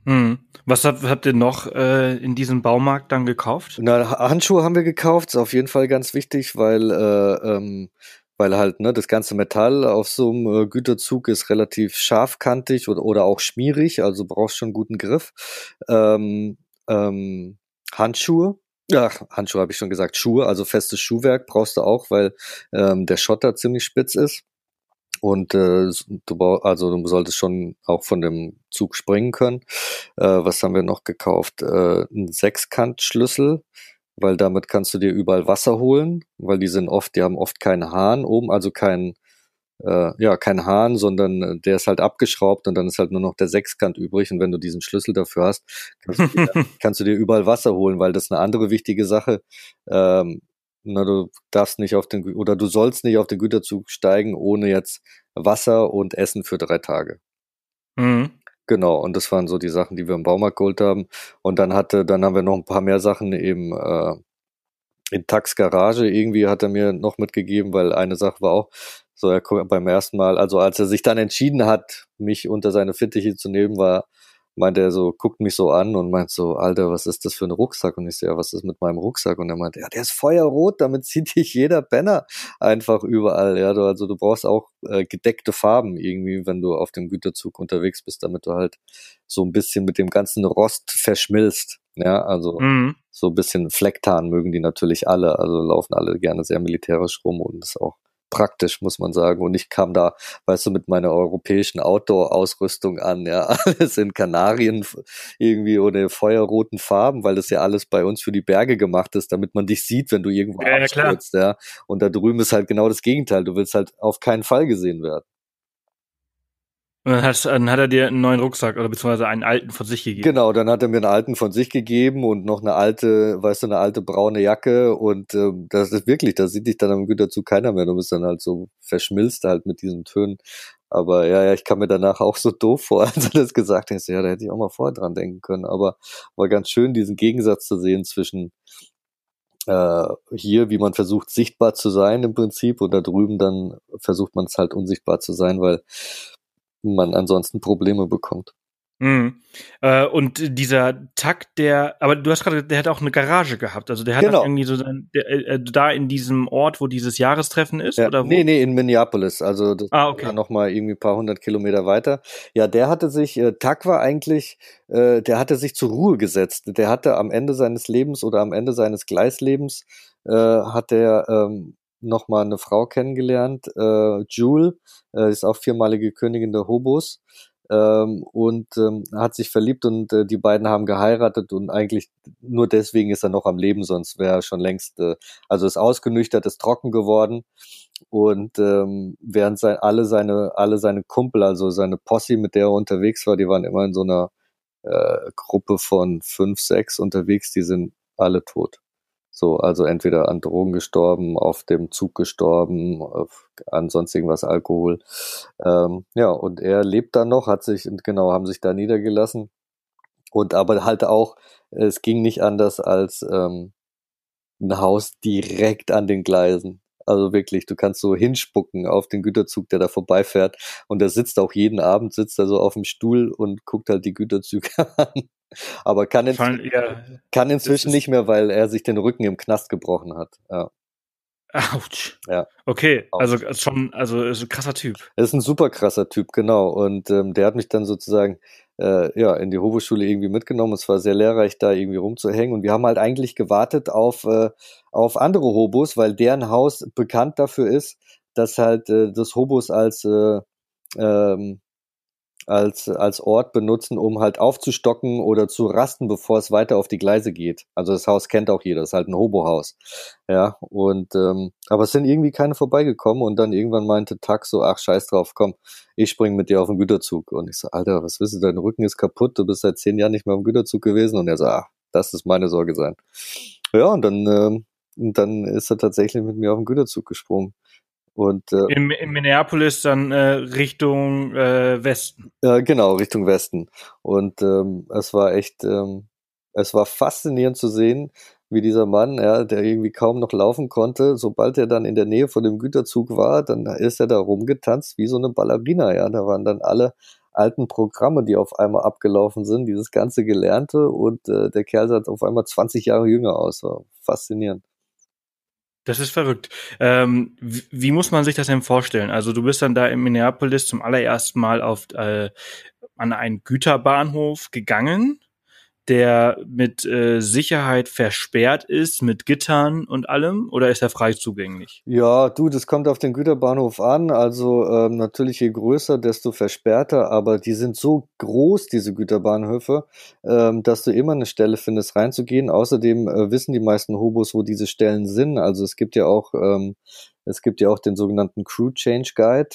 Hm. Was habt, habt ihr noch äh, in diesem Baumarkt dann gekauft? Na, Handschuhe haben wir gekauft, ist auf jeden Fall ganz wichtig, weil äh, ähm, weil halt ne, das ganze Metall auf so einem äh, Güterzug ist relativ scharfkantig oder, oder auch schmierig, also brauchst schon guten Griff. Ähm, ähm, Handschuhe, Ach, Handschuhe habe ich schon gesagt, Schuhe, also festes Schuhwerk brauchst du auch, weil ähm, der Schotter ziemlich spitz ist. Und äh, du also du solltest schon auch von dem Zug springen können. Äh, was haben wir noch gekauft? Äh, ein Sechskantschlüssel, weil damit kannst du dir überall Wasser holen, weil die sind oft, die haben oft keinen Hahn oben, also kein äh, ja kein Hahn, sondern äh, der ist halt abgeschraubt und dann ist halt nur noch der Sechskant übrig und wenn du diesen Schlüssel dafür hast, kannst du dir, kannst du dir überall Wasser holen, weil das ist eine andere wichtige Sache. Ähm, na, du darfst nicht auf den oder du sollst nicht auf den Güterzug steigen ohne jetzt Wasser und Essen für drei Tage. Mhm. Genau, und das waren so die Sachen, die wir im Baumarkt geholt haben. Und dann hatte, dann haben wir noch ein paar mehr Sachen eben äh, in Tax Garage irgendwie hat er mir noch mitgegeben, weil eine Sache war auch, so er beim ersten Mal, also als er sich dann entschieden hat, mich unter seine Fittiche zu nehmen, war meinte er so, guckt mich so an und meint so, Alter, was ist das für ein Rucksack? Und ich so, ja, was ist mit meinem Rucksack? Und er meinte, ja, der ist feuerrot, damit zieht dich jeder Penner einfach überall. Ja, du, also du brauchst auch äh, gedeckte Farben irgendwie, wenn du auf dem Güterzug unterwegs bist, damit du halt so ein bisschen mit dem ganzen Rost verschmilzt. Ja, also mhm. so ein bisschen Flecktarn mögen die natürlich alle, also laufen alle gerne sehr militärisch rum und ist auch praktisch, muss man sagen. Und ich kam da, weißt du, mit meiner europäischen Outdoor-Ausrüstung an, ja, alles in Kanarien irgendwie oder feuerroten Farben, weil das ja alles bei uns für die Berge gemacht ist, damit man dich sieht, wenn du irgendwo ja, abstürzt, ja, ja. Und da drüben ist halt genau das Gegenteil. Du willst halt auf keinen Fall gesehen werden. Und dann hat, dann hat er dir einen neuen Rucksack oder beziehungsweise einen alten von sich gegeben. Genau, dann hat er mir einen alten von sich gegeben und noch eine alte, weißt du, eine alte braune Jacke und ähm, das ist wirklich, da sieht dich dann am Güterzug keiner mehr. Du bist dann halt so verschmilzt halt mit diesen Tönen. Aber ja, ja, ich kam mir danach auch so doof vor, als er das gesagt hat. Ja, da hätte ich auch mal vorher dran denken können. Aber war ganz schön, diesen Gegensatz zu sehen zwischen äh, hier, wie man versucht, sichtbar zu sein im Prinzip und da drüben dann versucht man es halt unsichtbar zu sein, weil man ansonsten Probleme bekommt. Mhm. Äh, und dieser Takt, der, aber du hast gerade, der hat auch eine Garage gehabt. Also der hat genau. irgendwie so der, äh, da in diesem Ort, wo dieses Jahrestreffen ist, ja, oder wo? Nee, nee, in Minneapolis. Also das ah, okay. noch mal irgendwie ein paar hundert Kilometer weiter. Ja, der hatte sich, äh, Tak war eigentlich, äh, der hatte sich zur Ruhe gesetzt. Der hatte am Ende seines Lebens oder am Ende seines Gleislebens äh, hat er ähm, nochmal eine Frau kennengelernt, äh, Jule, äh, ist auch viermalige Königin der Hobos ähm, und ähm, hat sich verliebt und äh, die beiden haben geheiratet und eigentlich nur deswegen ist er noch am Leben, sonst wäre er schon längst, äh, also ist ausgenüchtert, ist trocken geworden und ähm, während sein, alle seine alle seine Kumpel, also seine Posse, mit der er unterwegs war, die waren immer in so einer äh, Gruppe von fünf, sechs unterwegs, die sind alle tot. So, also entweder an Drogen gestorben, auf dem Zug gestorben, an sonst irgendwas Alkohol. Ähm, ja, und er lebt da noch, hat sich, genau, haben sich da niedergelassen. Und aber halt auch, es ging nicht anders als ähm, ein Haus direkt an den Gleisen. Also wirklich, du kannst so hinspucken auf den Güterzug, der da vorbeifährt. Und der sitzt auch jeden Abend, sitzt da so auf dem Stuhl und guckt halt die Güterzüge an. Aber kann, in, Fallen, ja, kann inzwischen nicht mehr, weil er sich den Rücken im Knast gebrochen hat. Ja. Autsch. Ja. Okay, Ouch. also schon, also ist ein krasser Typ. Er ist ein super krasser Typ, genau. Und ähm, der hat mich dann sozusagen äh, ja in die Hochschule irgendwie mitgenommen. Es war sehr lehrreich, da irgendwie rumzuhängen. Und wir haben halt eigentlich gewartet auf äh, auf andere Hobos, weil deren Haus bekannt dafür ist, dass halt äh, das Hobos als äh, ähm, als, als Ort benutzen, um halt aufzustocken oder zu rasten, bevor es weiter auf die Gleise geht. Also das Haus kennt auch jeder, das ist halt ein Hobo-Haus. Ja, und ähm, aber es sind irgendwie keine vorbeigekommen und dann irgendwann meinte Tax so, ach scheiß drauf, komm, ich spring mit dir auf den Güterzug. Und ich so, Alter, was willst du, dein Rücken ist kaputt, du bist seit zehn Jahren nicht mehr am Güterzug gewesen. Und er so, ach, das ist meine Sorge sein. Ja, und dann, ähm, dann ist er tatsächlich mit mir auf den Güterzug gesprungen. Und, äh, in, in Minneapolis dann äh, Richtung äh, Westen. Äh, genau, Richtung Westen. Und ähm, es war echt, ähm, es war faszinierend zu sehen, wie dieser Mann, ja, der irgendwie kaum noch laufen konnte, sobald er dann in der Nähe von dem Güterzug war, dann ist er da rumgetanzt wie so eine Ballerina, ja. Da waren dann alle alten Programme, die auf einmal abgelaufen sind, dieses ganze Gelernte und äh, der Kerl sah auf einmal 20 Jahre jünger aus. War faszinierend. Das ist verrückt. Ähm, wie, wie, muss man sich das denn vorstellen? Also du bist dann da in Minneapolis zum allerersten Mal auf äh, an einen Güterbahnhof gegangen der mit äh, Sicherheit versperrt ist, mit Gittern und allem, oder ist er frei zugänglich? Ja, du, das kommt auf den Güterbahnhof an. Also ähm, natürlich je größer, desto versperrter, aber die sind so groß, diese Güterbahnhöfe, ähm, dass du immer eine Stelle findest, reinzugehen. Außerdem äh, wissen die meisten Hobos, wo diese Stellen sind. Also es gibt ja auch ähm, es gibt ja auch den sogenannten Crew Change Guide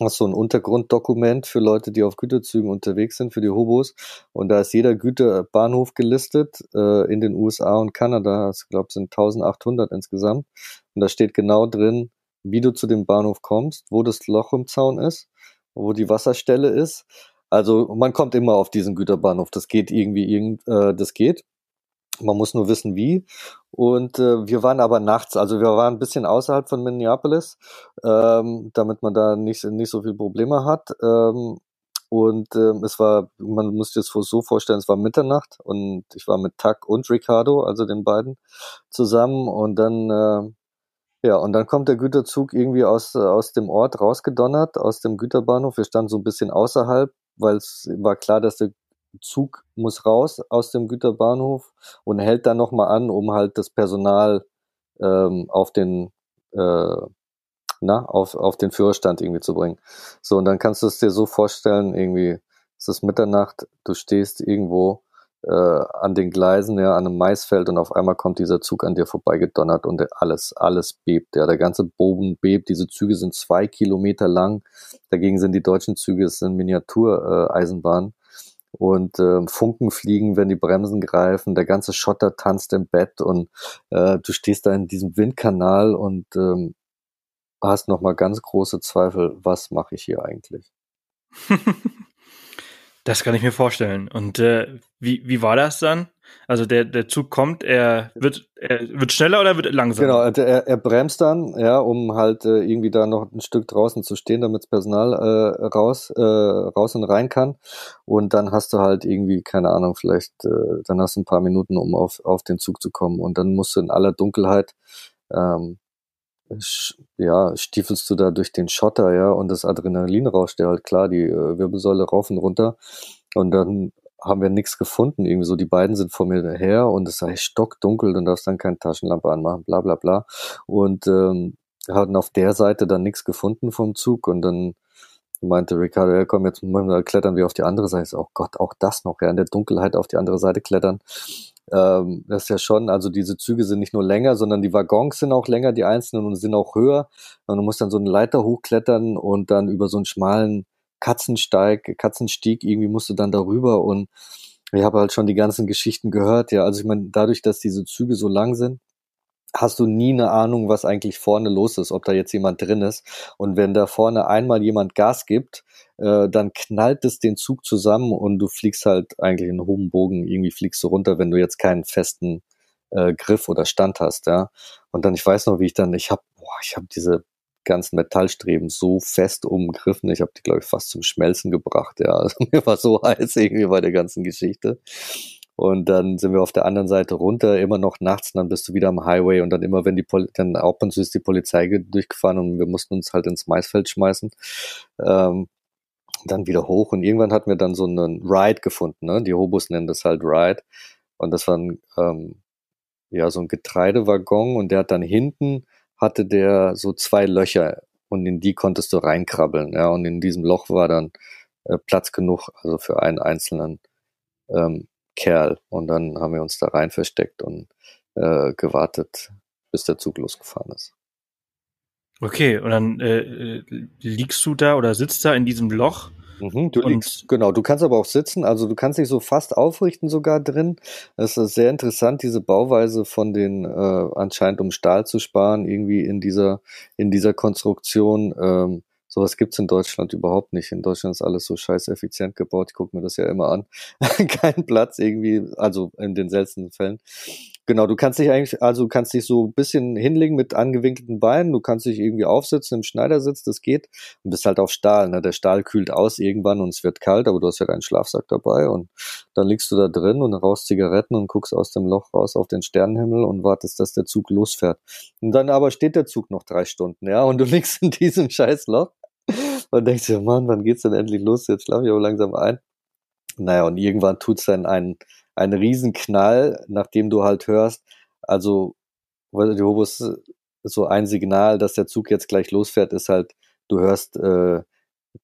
hast so ein Untergrunddokument für Leute, die auf Güterzügen unterwegs sind, für die Hobos. Und da ist jeder Güterbahnhof gelistet äh, in den USA und Kanada. Ich glaube, es sind 1800 insgesamt. Und da steht genau drin, wie du zu dem Bahnhof kommst, wo das Loch im Zaun ist, wo die Wasserstelle ist. Also man kommt immer auf diesen Güterbahnhof. Das geht irgendwie, irgend, äh, das geht. Man muss nur wissen, wie. Und äh, wir waren aber nachts, also wir waren ein bisschen außerhalb von Minneapolis, ähm, damit man da nicht, nicht so viel Probleme hat. Ähm, und ähm, es war, man muss sich das so vorstellen, es war Mitternacht und ich war mit Tuck und Ricardo, also den beiden, zusammen. Und dann, äh, ja, und dann kommt der Güterzug irgendwie aus, aus dem Ort rausgedonnert, aus dem Güterbahnhof. Wir standen so ein bisschen außerhalb, weil es war klar, dass der Zug muss raus aus dem Güterbahnhof und hält dann nochmal an, um halt das Personal ähm, auf den äh, na, auf, auf den Führerstand irgendwie zu bringen. So, und dann kannst du es dir so vorstellen, irgendwie, es ist Mitternacht, du stehst irgendwo äh, an den Gleisen, ja, an einem Maisfeld und auf einmal kommt dieser Zug an dir vorbeigedonnert und alles, alles bebt, ja, der ganze Boden bebt, diese Züge sind zwei Kilometer lang, dagegen sind die deutschen Züge, es sind Miniatureisenbahnen. Und äh, Funken fliegen, wenn die Bremsen greifen, der ganze Schotter tanzt im Bett und äh, du stehst da in diesem Windkanal und ähm, hast nochmal ganz große Zweifel, was mache ich hier eigentlich? das kann ich mir vorstellen. Und äh, wie, wie war das dann? Also der, der Zug kommt, er wird, er wird schneller oder wird langsamer? Genau, also er, er bremst dann, ja, um halt äh, irgendwie da noch ein Stück draußen zu stehen, damit das Personal äh, raus, äh, raus und rein kann. Und dann hast du halt irgendwie, keine Ahnung, vielleicht, äh, dann hast du ein paar Minuten, um auf, auf den Zug zu kommen. Und dann musst du in aller Dunkelheit ähm, ja, stiefelst du da durch den Schotter, ja, und das Adrenalin rauscht ja halt klar die äh, Wirbelsäule rauf und runter. Und dann haben wir nichts gefunden. Irgendwie so, die beiden sind vor mir her und es sei stockdunkel und darfst dann keine Taschenlampe anmachen, bla bla bla. Und ähm, hatten auf der Seite dann nichts gefunden vom Zug und dann meinte Ricardo, ja komm, jetzt klettern wir auf die andere Seite. Oh Gott, auch das noch, ja, in der Dunkelheit auf die andere Seite klettern. Ähm, das ist ja schon, also diese Züge sind nicht nur länger, sondern die Waggons sind auch länger, die einzelnen, und sind auch höher. Und du musst dann so eine Leiter hochklettern und dann über so einen schmalen Katzensteig, Katzenstieg, irgendwie musst du dann darüber und ich habe halt schon die ganzen Geschichten gehört, ja. Also ich meine, dadurch, dass diese Züge so lang sind, hast du nie eine Ahnung, was eigentlich vorne los ist, ob da jetzt jemand drin ist. Und wenn da vorne einmal jemand Gas gibt, äh, dann knallt es den Zug zusammen und du fliegst halt eigentlich in hohem Bogen, irgendwie fliegst du runter, wenn du jetzt keinen festen äh, Griff oder Stand hast, ja. Und dann, ich weiß noch, wie ich dann, ich habe, ich habe diese ganzen Metallstreben so fest umgriffen. Ich habe die, glaube ich, fast zum Schmelzen gebracht. Ja, also mir war so heiß irgendwie bei der ganzen Geschichte. Und dann sind wir auf der anderen Seite runter, immer noch nachts, dann bist du wieder am Highway und dann immer, wenn die Poli dann und zu ist die Polizei durchgefahren und wir mussten uns halt ins Maisfeld schmeißen. Ähm, dann wieder hoch und irgendwann hatten wir dann so einen Ride gefunden, ne? Die Hobos nennen das halt Ride. Und das war ein, ähm, ja, so ein Getreidewaggon und der hat dann hinten hatte der so zwei Löcher und in die konntest du reinkrabbeln. Ja, und in diesem Loch war dann äh, Platz genug, also für einen einzelnen ähm, Kerl. Und dann haben wir uns da rein versteckt und äh, gewartet, bis der Zug losgefahren ist. Okay, und dann äh, äh liegst du da oder sitzt da in diesem Loch Mhm, du liegst, genau, du kannst aber auch sitzen, also du kannst dich so fast aufrichten sogar drin. Es ist sehr interessant, diese Bauweise von den, äh, anscheinend um Stahl zu sparen, irgendwie in dieser, in dieser Konstruktion. Ähm, sowas gibt's in Deutschland überhaupt nicht. In Deutschland ist alles so scheiß effizient gebaut. Ich gucke mir das ja immer an. Kein Platz irgendwie, also in den seltensten Fällen. Genau, du kannst dich eigentlich, also du kannst dich so ein bisschen hinlegen mit angewinkelten Beinen, du kannst dich irgendwie aufsitzen im Schneidersitz, das geht. Und bist halt auf Stahl, ne? Der Stahl kühlt aus irgendwann und es wird kalt, aber du hast ja deinen Schlafsack dabei und dann liegst du da drin und rauchst Zigaretten und guckst aus dem Loch raus auf den Sternenhimmel und wartest, dass der Zug losfährt. Und dann aber steht der Zug noch drei Stunden, ja, und du liegst in diesem scheiß Loch und denkst dir, Mann, wann geht's denn endlich los? Jetzt schlafe ich aber langsam ein. Naja, und irgendwann tut's dann einen, einen Riesenknall, nachdem du halt hörst, also die Hobos, so ein Signal, dass der Zug jetzt gleich losfährt, ist halt, du hörst äh,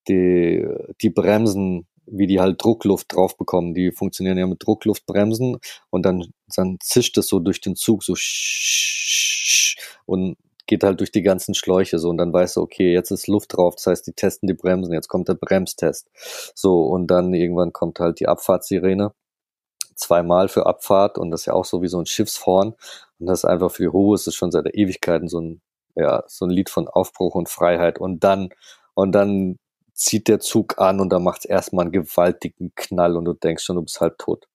die, die Bremsen, wie die halt Druckluft drauf bekommen. Die funktionieren ja mit Druckluftbremsen und dann, dann zischt es so durch den Zug so und geht halt durch die ganzen Schläuche so und dann weißt du, okay, jetzt ist Luft drauf, das heißt, die testen die Bremsen, jetzt kommt der Bremstest. So, und dann irgendwann kommt halt die Abfahrtssirene. Zweimal für Abfahrt und das ist ja auch so wie so ein Schiffshorn. Und das ist einfach für die Ruhe, ist schon seit Ewigkeiten so ein, ja, so ein Lied von Aufbruch und Freiheit. Und dann, und dann zieht der Zug an und da macht es erstmal einen gewaltigen Knall und du denkst schon, du bist halb tot.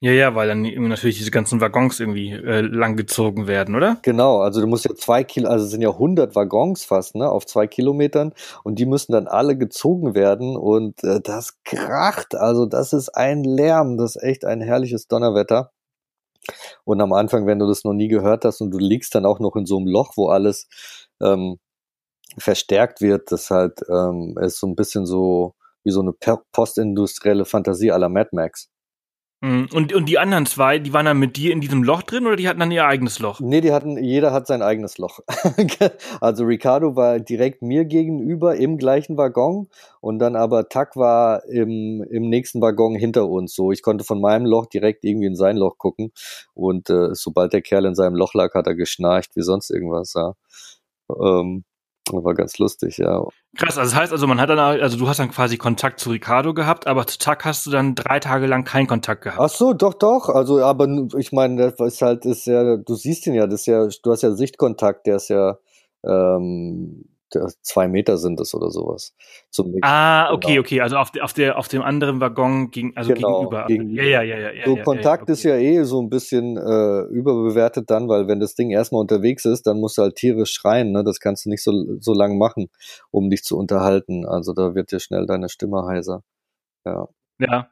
Ja, ja, weil dann natürlich diese ganzen Waggons irgendwie äh, langgezogen werden, oder? Genau, also du musst ja zwei Kilo, also es sind ja 100 Waggons fast, ne, auf zwei Kilometern und die müssen dann alle gezogen werden und äh, das kracht, also das ist ein Lärm, das ist echt ein herrliches Donnerwetter. Und am Anfang, wenn du das noch nie gehört hast und du liegst dann auch noch in so einem Loch, wo alles ähm, verstärkt wird, das halt ähm, ist so ein bisschen so wie so eine postindustrielle Fantasie aller Mad Max. Mhm. Und, und die anderen zwei, die waren dann mit dir in diesem Loch drin oder die hatten dann ihr eigenes Loch? Nee, die hatten, jeder hat sein eigenes Loch. also Ricardo war direkt mir gegenüber im gleichen Waggon und dann aber Tak war im, im nächsten Waggon hinter uns. So, ich konnte von meinem Loch direkt irgendwie in sein Loch gucken und äh, sobald der Kerl in seinem Loch lag, hat er geschnarcht wie sonst irgendwas. Ja. Ähm, war ganz lustig, ja. Krass, also das heißt also, man hat dann, also du hast dann quasi Kontakt zu Ricardo gehabt, aber zu Tack hast du dann drei Tage lang keinen Kontakt gehabt. Ach so, doch, doch. Also, aber ich meine, das ist halt, ist ja, du siehst ihn ja, das ist ja, du hast ja Sichtkontakt, der ist ja, ähm, zwei Meter sind es oder sowas. Zum ah, okay, genau. okay. Also auf, auf, der, auf dem anderen Waggon ging, also genau, gegenüber. gegenüber. Ja, ja, ja, ja. So ja, Kontakt ja, okay. ist ja eh so ein bisschen äh, überbewertet dann, weil wenn das Ding erstmal unterwegs ist, dann musst du halt tierisch schreien. Ne? Das kannst du nicht so, so lang machen, um dich zu unterhalten. Also da wird dir schnell deine Stimme heiser. Ja. Ja.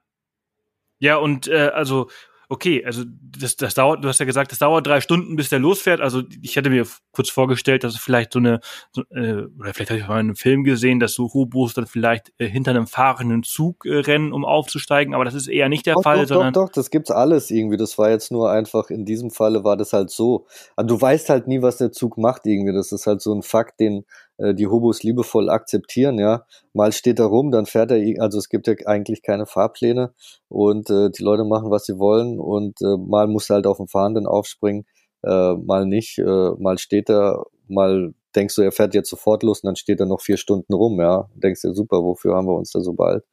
Ja, und äh, also okay, also das, das dauert, du hast ja gesagt, das dauert drei Stunden, bis der losfährt. Also ich hätte mir kurz vorgestellt, dass es vielleicht so eine, so, äh, oder vielleicht habe ich mal einen Film gesehen, dass so Hubos dann vielleicht äh, hinter einem fahrenden Zug äh, rennen, um aufzusteigen, aber das ist eher nicht der doch, Fall, doch, sondern. Doch, doch, das gibt's alles irgendwie. Das war jetzt nur einfach, in diesem Falle war das halt so. Also du weißt halt nie, was der Zug macht irgendwie. Das ist halt so ein Fakt, den die Hobos liebevoll akzeptieren, ja. Mal steht er rum, dann fährt er, also es gibt ja eigentlich keine Fahrpläne und äh, die Leute machen, was sie wollen und äh, mal muss er halt auf den Fahrenden aufspringen, äh, mal nicht, äh, mal steht er, mal denkst du, er fährt jetzt sofort los und dann steht er noch vier Stunden rum, ja. Denkst du, super, wofür haben wir uns da so bald?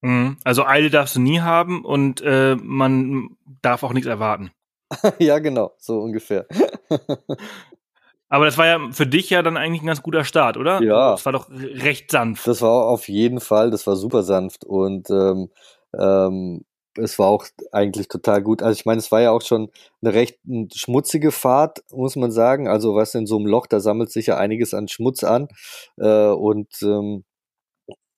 Mhm. Also Eile darfst du nie haben und äh, man darf auch nichts erwarten. ja, genau, so ungefähr. Aber das war ja für dich ja dann eigentlich ein ganz guter Start, oder? Ja. Das war doch recht sanft. Das war auf jeden Fall, das war super sanft und ähm, ähm, es war auch eigentlich total gut. Also ich meine, es war ja auch schon eine recht schmutzige Fahrt, muss man sagen. Also was in so einem Loch, da sammelt sich ja einiges an Schmutz an äh, und ähm,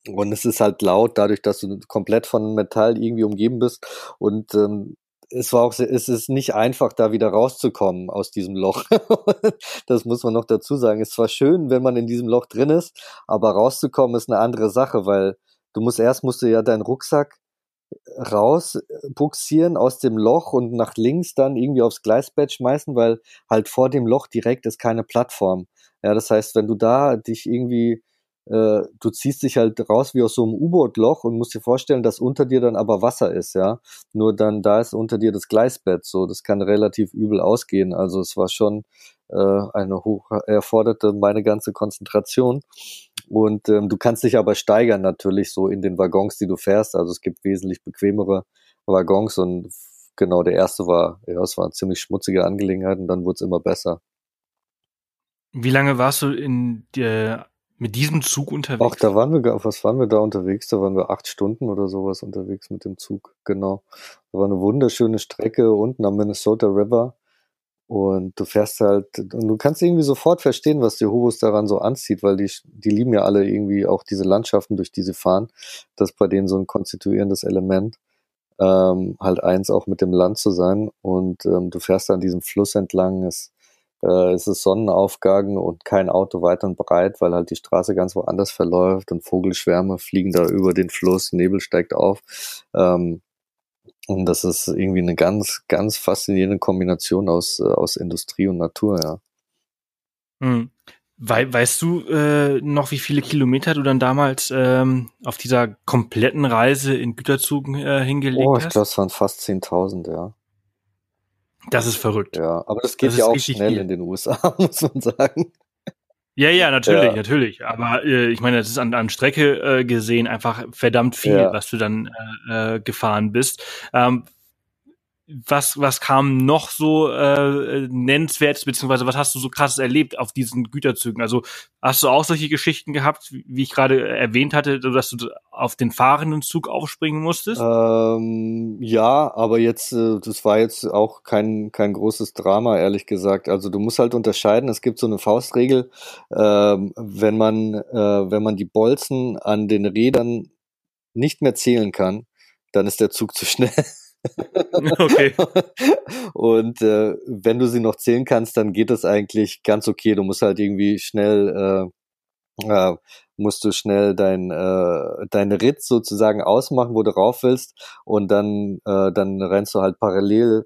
und es ist halt laut, dadurch, dass du komplett von Metall irgendwie umgeben bist. Und ähm, es war auch, es ist nicht einfach, da wieder rauszukommen aus diesem Loch. das muss man noch dazu sagen. Es war schön, wenn man in diesem Loch drin ist, aber rauszukommen ist eine andere Sache, weil du musst erst musst du ja deinen Rucksack rausbuxieren aus dem Loch und nach links dann irgendwie aufs Gleisbett schmeißen, weil halt vor dem Loch direkt ist keine Plattform. Ja, das heißt, wenn du da dich irgendwie äh, du ziehst dich halt raus wie aus so einem U-Boot-Loch und musst dir vorstellen, dass unter dir dann aber Wasser ist, ja. Nur dann da ist unter dir das Gleisbett, so das kann relativ übel ausgehen. Also es war schon äh, eine hoch erforderte meine ganze Konzentration. Und ähm, du kannst dich aber steigern natürlich so in den Waggons, die du fährst. Also es gibt wesentlich bequemere Waggons und genau der erste war, ja, es war eine ziemlich schmutzige Angelegenheit und dann wurde es immer besser. Wie lange warst du in der mit diesem Zug unterwegs? Auch da waren wir, was waren wir da unterwegs? Da waren wir acht Stunden oder sowas unterwegs mit dem Zug, genau. Da war eine wunderschöne Strecke unten am Minnesota River. Und du fährst halt, und du kannst irgendwie sofort verstehen, was die Hobos daran so anzieht, weil die, die lieben ja alle irgendwie auch diese Landschaften, durch die sie fahren. Das ist bei denen so ein konstituierendes Element. Ähm, halt eins auch mit dem Land zu sein. Und ähm, du fährst an diesem Fluss entlang. Es, äh, es ist Sonnenaufgang und kein Auto weit und breit, weil halt die Straße ganz woanders verläuft und Vogelschwärme fliegen da über den Fluss, Nebel steigt auf. Ähm, und das ist irgendwie eine ganz, ganz faszinierende Kombination aus, äh, aus Industrie und Natur, ja. Hm. We weißt du äh, noch, wie viele Kilometer du dann damals ähm, auf dieser kompletten Reise in Güterzug äh, hingelegt hast? Oh, ich glaube, es waren fast 10.000, ja. Das ist verrückt. Ja, aber das geht das ja auch schnell viel. in den USA, muss man sagen. Ja, ja, natürlich, ja. natürlich. Aber äh, ich meine, das ist an, an Strecke äh, gesehen einfach verdammt viel, ja. was du dann äh, äh gefahren bist. Ähm, was, was kam noch so äh, nennenswert, beziehungsweise was hast du so krasses erlebt auf diesen Güterzügen? Also hast du auch solche Geschichten gehabt, wie ich gerade erwähnt hatte, dass du auf den fahrenden Zug aufspringen musstest? Ähm, ja, aber jetzt, äh, das war jetzt auch kein, kein großes Drama, ehrlich gesagt. Also du musst halt unterscheiden, es gibt so eine Faustregel, ähm, wenn man, äh, wenn man die Bolzen an den Rädern nicht mehr zählen kann, dann ist der Zug zu schnell. Okay. und äh, wenn du sie noch zählen kannst, dann geht das eigentlich ganz okay. Du musst halt irgendwie schnell, äh, äh, musst du schnell dein, äh, dein Ritt sozusagen ausmachen, wo du rauf willst. Und dann, äh, dann rennst du halt parallel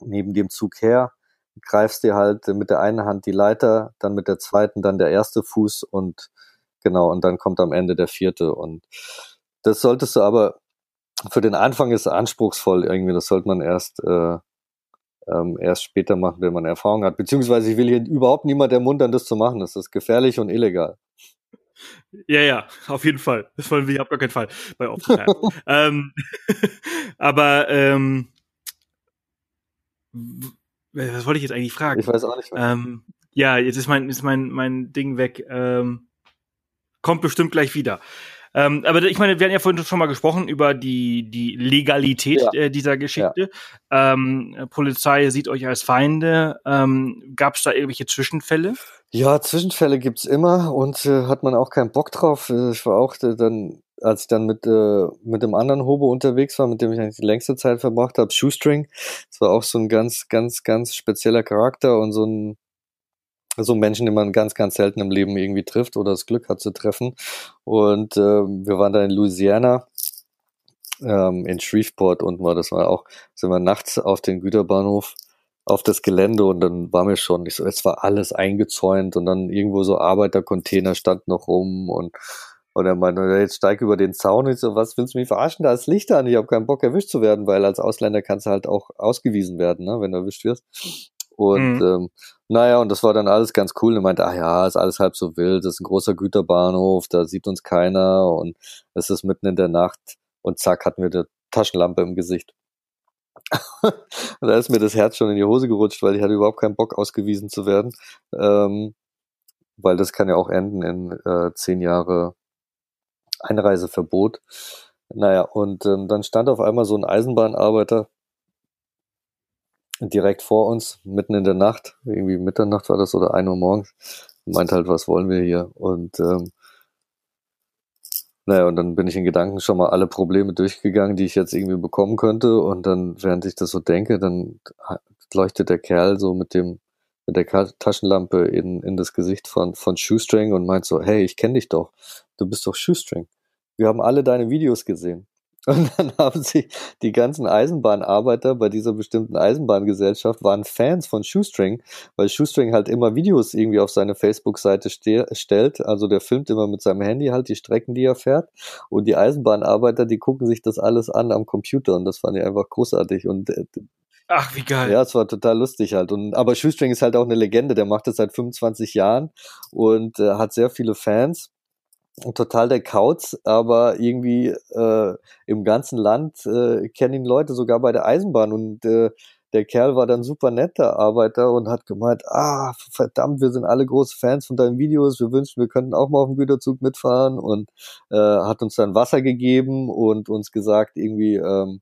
neben dem Zug her, greifst dir halt mit der einen Hand die Leiter, dann mit der zweiten dann der erste Fuß und genau, und dann kommt am Ende der vierte. Und das solltest du aber für den Anfang ist es anspruchsvoll irgendwie. Das sollte man erst äh, ähm, erst später machen, wenn man Erfahrung hat. Beziehungsweise ich will hier überhaupt niemand ermuntern, das zu machen. Das ist gefährlich und illegal. Ja, ja, auf jeden Fall. Das wollen wir auf gar keinen Fall bei Opfer. ähm, aber ähm, was wollte ich jetzt eigentlich fragen? Ich weiß auch nicht mehr. Ähm, ja, jetzt ist mein, ist mein, mein Ding weg. Ähm, kommt bestimmt gleich wieder. Ähm, aber ich meine, wir hatten ja vorhin schon mal gesprochen über die, die Legalität ja. äh, dieser Geschichte. Ja. Ähm, Polizei sieht euch als Feinde. Ähm, Gab es da irgendwelche Zwischenfälle? Ja, Zwischenfälle gibt's immer und äh, hat man auch keinen Bock drauf. Äh, ich war auch äh, dann, als ich dann mit, äh, mit dem anderen Hobo unterwegs war, mit dem ich eigentlich die längste Zeit verbracht habe, Shoestring. Das war auch so ein ganz, ganz, ganz spezieller Charakter und so ein so Menschen, die man ganz, ganz selten im Leben irgendwie trifft oder das Glück hat zu treffen. Und äh, wir waren da in Louisiana, ähm, in Shreveport und war das war auch, sind wir nachts auf den Güterbahnhof auf das Gelände und dann war mir schon, ich so, es war alles eingezäunt und dann irgendwo so Arbeitercontainer stand noch rum und und er meinte, jetzt steig über den Zaun. Ich so, was willst du mich verarschen? Da ist Licht an. Ich habe keinen Bock, erwischt zu werden, weil als Ausländer kannst du halt auch ausgewiesen werden, ne, wenn du erwischt wirst. Und mhm. ähm, naja, und das war dann alles ganz cool. Und er meinte, ach ja, ist alles halb so wild, das ist ein großer Güterbahnhof, da sieht uns keiner und es ist mitten in der Nacht und zack, hatten wir eine Taschenlampe im Gesicht. da ist mir das Herz schon in die Hose gerutscht, weil ich hatte überhaupt keinen Bock, ausgewiesen zu werden. Ähm, weil das kann ja auch enden in äh, zehn Jahre Einreiseverbot. Naja, und ähm, dann stand auf einmal so ein Eisenbahnarbeiter direkt vor uns, mitten in der Nacht, irgendwie Mitternacht war das oder ein Uhr morgens, meint halt, was wollen wir hier? Und ähm, naja, und dann bin ich in Gedanken schon mal alle Probleme durchgegangen, die ich jetzt irgendwie bekommen könnte. Und dann, während ich das so denke, dann leuchtet der Kerl so mit dem mit der Taschenlampe in, in das Gesicht von, von Shoestring und meint so, hey, ich kenne dich doch. Du bist doch Shoestring. Wir haben alle deine Videos gesehen. Und dann haben sie die ganzen Eisenbahnarbeiter bei dieser bestimmten Eisenbahngesellschaft waren Fans von Shoestring, weil Shoestring halt immer Videos irgendwie auf seine Facebook-Seite stellt. Also der filmt immer mit seinem Handy halt die Strecken, die er fährt. Und die Eisenbahnarbeiter, die gucken sich das alles an am Computer. Und das fand ich einfach großartig. Und äh, Ach, wie geil. Ja, es war total lustig halt. Und, aber Shoestring ist halt auch eine Legende. Der macht das seit 25 Jahren und äh, hat sehr viele Fans total der Kauz, aber irgendwie äh, im ganzen Land äh, kennen ihn Leute, sogar bei der Eisenbahn. Und äh, der Kerl war dann super netter Arbeiter und hat gemeint, ah, verdammt, wir sind alle große Fans von deinen Videos, wir wünschen, wir könnten auch mal auf dem Güterzug mitfahren und äh, hat uns dann Wasser gegeben und uns gesagt, irgendwie, ähm,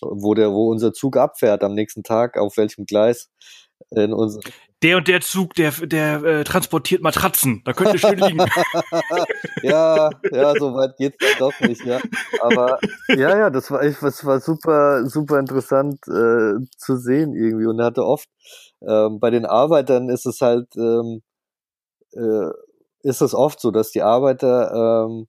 wo der, wo unser Zug abfährt am nächsten Tag, auf welchem Gleis in unser der und der Zug, der, der äh, transportiert Matratzen. Da könnte schön liegen. ja, ja, so weit geht's doch nicht, ja. Aber ja, ja, das war das war super, super interessant äh, zu sehen irgendwie. Und er hatte oft ähm, bei den Arbeitern ist es halt, ähm, äh, ist es oft so, dass die Arbeiter ähm,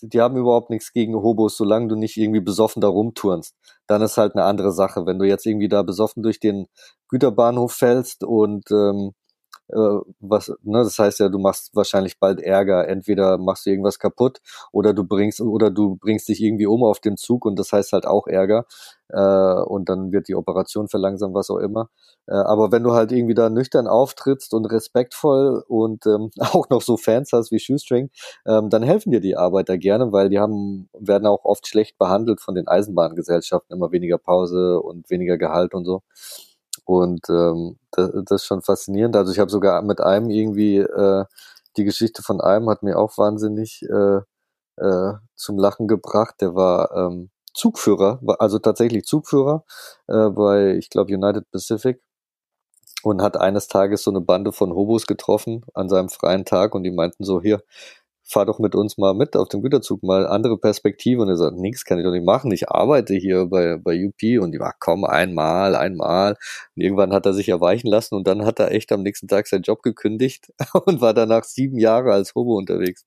die haben überhaupt nichts gegen Hobos, solange du nicht irgendwie besoffen da rumturnst. Dann ist halt eine andere Sache. Wenn du jetzt irgendwie da besoffen durch den Güterbahnhof fällst und ähm, äh, was, ne, das heißt ja, du machst wahrscheinlich bald Ärger. Entweder machst du irgendwas kaputt oder du bringst oder du bringst dich irgendwie um auf dem Zug und das heißt halt auch Ärger. Äh, und dann wird die Operation verlangsamt, was auch immer. Äh, aber wenn du halt irgendwie da nüchtern auftrittst und respektvoll und ähm, auch noch so Fans hast wie Shoestring, ähm, dann helfen dir die Arbeiter gerne, weil die haben werden auch oft schlecht behandelt von den Eisenbahngesellschaften, immer weniger Pause und weniger Gehalt und so. Und ähm, das, das ist schon faszinierend. Also ich habe sogar mit einem irgendwie äh, die Geschichte von einem hat mir auch wahnsinnig äh, äh, zum Lachen gebracht. Der war ähm, Zugführer, also tatsächlich Zugführer äh, bei, ich glaube, United Pacific und hat eines Tages so eine Bande von Hobos getroffen an seinem freien Tag und die meinten so, hier, fahr doch mit uns mal mit auf dem Güterzug, mal andere Perspektive. Und er sagt, nichts kann ich doch nicht machen. Ich arbeite hier bei, bei UP und die war, komm, einmal, einmal. Und irgendwann hat er sich erweichen lassen und dann hat er echt am nächsten Tag seinen Job gekündigt und war danach sieben Jahre als Hobo unterwegs.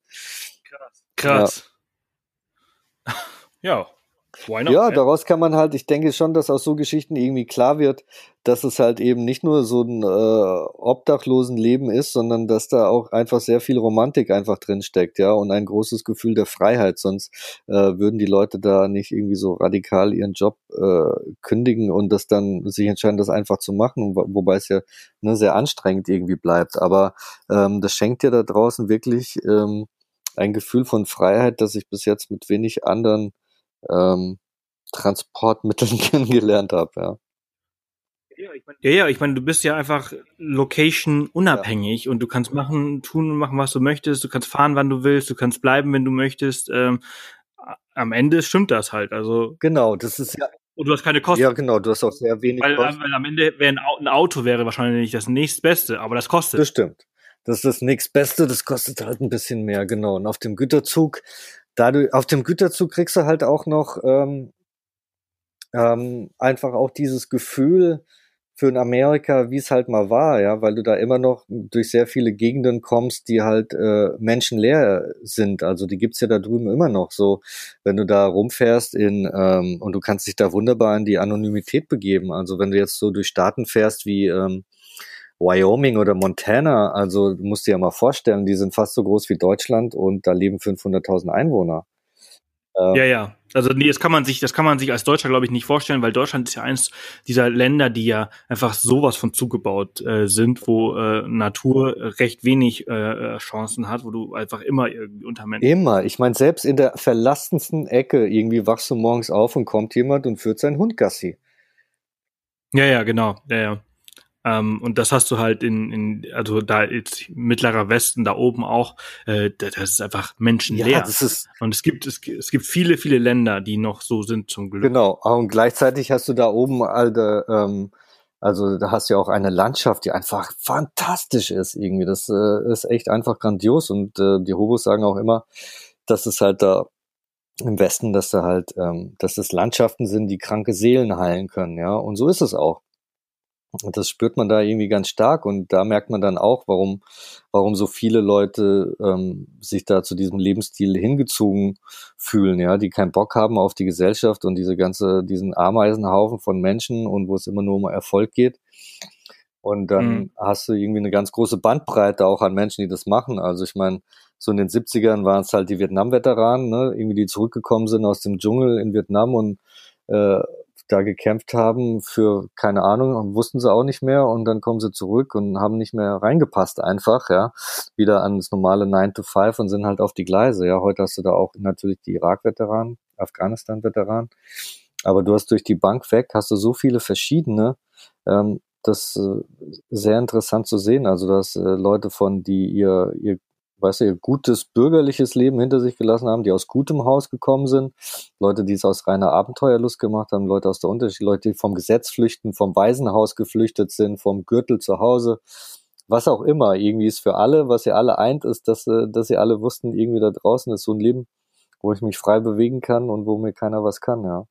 Krass. Krass. Ja. ja. Not, ja, daraus kann man halt, ich denke schon, dass aus so Geschichten irgendwie klar wird, dass es halt eben nicht nur so ein äh, obdachlosen Leben ist, sondern dass da auch einfach sehr viel Romantik einfach drin steckt, ja, und ein großes Gefühl der Freiheit. Sonst äh, würden die Leute da nicht irgendwie so radikal ihren Job äh, kündigen und das dann sich entscheiden, das einfach zu machen, wo, wobei es ja ne, sehr anstrengend irgendwie bleibt. Aber ähm, das schenkt ja da draußen wirklich ähm, ein Gefühl von Freiheit, das ich bis jetzt mit wenig anderen ähm, Transportmitteln kennengelernt habe, ja. Ja, ja, ich meine, du bist ja einfach location unabhängig ja. und du kannst machen, tun und machen, was du möchtest. Du kannst fahren, wann du willst. Du kannst bleiben, wenn du möchtest. Ähm, am Ende stimmt das halt. Also genau, das ist ja. Und du hast keine Kosten. Ja, genau, du hast auch sehr wenig weil, Kosten. Weil am Ende wäre ein Auto wäre wahrscheinlich das nächstbeste, aber das kostet. Das stimmt. Das ist das nächstbeste, das kostet halt ein bisschen mehr, genau. Und auf dem Güterzug da du auf dem Güterzug kriegst du halt auch noch ähm, ähm, einfach auch dieses Gefühl für in Amerika, wie es halt mal war, ja, weil du da immer noch durch sehr viele Gegenden kommst, die halt äh, menschenleer sind. Also die gibt's ja da drüben immer noch so, wenn du da rumfährst in ähm, und du kannst dich da wunderbar in die Anonymität begeben. Also wenn du jetzt so durch Staaten fährst wie ähm, Wyoming oder Montana, also du musst dir ja mal vorstellen, die sind fast so groß wie Deutschland und da leben 500.000 Einwohner. Ähm, ja, ja. Also nee, das kann man sich, das kann man sich als Deutscher glaube ich nicht vorstellen, weil Deutschland ist ja eines dieser Länder, die ja einfach sowas von zugebaut äh, sind, wo äh, Natur recht wenig äh, äh Chancen hat, wo du einfach immer irgendwie unter Menschen. Immer. Ich meine, selbst in der verlassensten Ecke irgendwie wachst du morgens auf und kommt jemand und führt seinen Hund Gassi. Ja, ja, genau. Ja, ja. Ähm, und das hast du halt in, in also da jetzt mittlerer Westen, da oben auch, äh, das ist einfach menschenleer. Ja, das ist und es gibt, es, es gibt viele, viele Länder, die noch so sind zum Glück. Genau, und gleichzeitig hast du da oben alte, ähm, also da hast du ja auch eine Landschaft, die einfach fantastisch ist irgendwie. Das äh, ist echt einfach grandios und äh, die Hobos sagen auch immer, dass es halt da im Westen, dass da halt, ähm, dass es Landschaften sind, die kranke Seelen heilen können, ja. Und so ist es auch. Und das spürt man da irgendwie ganz stark und da merkt man dann auch, warum, warum so viele Leute ähm, sich da zu diesem Lebensstil hingezogen fühlen, ja, die keinen Bock haben auf die Gesellschaft und diese ganze, diesen Ameisenhaufen von Menschen und wo es immer nur um Erfolg geht. Und dann mhm. hast du irgendwie eine ganz große Bandbreite auch an Menschen, die das machen. Also ich meine, so in den 70ern waren es halt die Vietnam-Veteranen, ne, irgendwie die zurückgekommen sind aus dem Dschungel in Vietnam und äh, da gekämpft haben für, keine Ahnung, wussten sie auch nicht mehr und dann kommen sie zurück und haben nicht mehr reingepasst einfach, ja, wieder ans normale 9 to 5 und sind halt auf die Gleise, ja. Heute hast du da auch natürlich die Irak-Veteranen, Afghanistan-Veteranen Aber du hast durch die Bank weg, hast du so viele verschiedene, ähm, das äh, sehr interessant zu sehen. Also, dass äh, Leute von, die ihr, ihr weißt du, ihr gutes bürgerliches Leben hinter sich gelassen haben, die aus gutem Haus gekommen sind, Leute, die es aus reiner Abenteuerlust gemacht haben, Leute aus der Unterschied, Leute, die vom Gesetz flüchten, vom Waisenhaus geflüchtet sind, vom Gürtel zu Hause, was auch immer. Irgendwie ist für alle, was ihr alle eint, ist, dass, äh, dass ihr alle wussten, irgendwie da draußen ist so ein Leben, wo ich mich frei bewegen kann und wo mir keiner was kann, ja.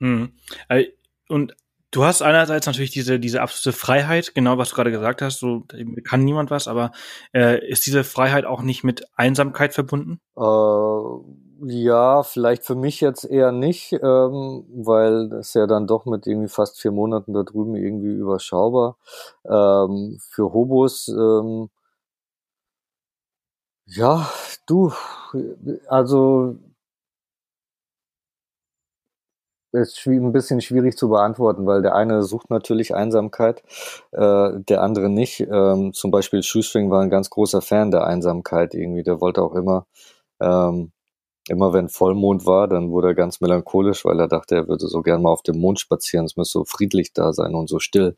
Hm. Und du hast einerseits natürlich diese, diese absolute Freiheit, genau was du gerade gesagt hast, so kann niemand was, aber äh, ist diese Freiheit auch nicht mit Einsamkeit verbunden? Äh, ja, vielleicht für mich jetzt eher nicht, ähm, weil das ja dann doch mit irgendwie fast vier Monaten da drüben irgendwie überschaubar. Ähm, für Hobos, ähm, ja, du, also ist ein bisschen schwierig zu beantworten, weil der eine sucht natürlich Einsamkeit, äh, der andere nicht. Ähm, zum Beispiel Shoestring war ein ganz großer Fan der Einsamkeit irgendwie. Der wollte auch immer, ähm, immer wenn Vollmond war, dann wurde er ganz melancholisch, weil er dachte, er würde so gern mal auf dem Mond spazieren. Es müsste so friedlich da sein und so still.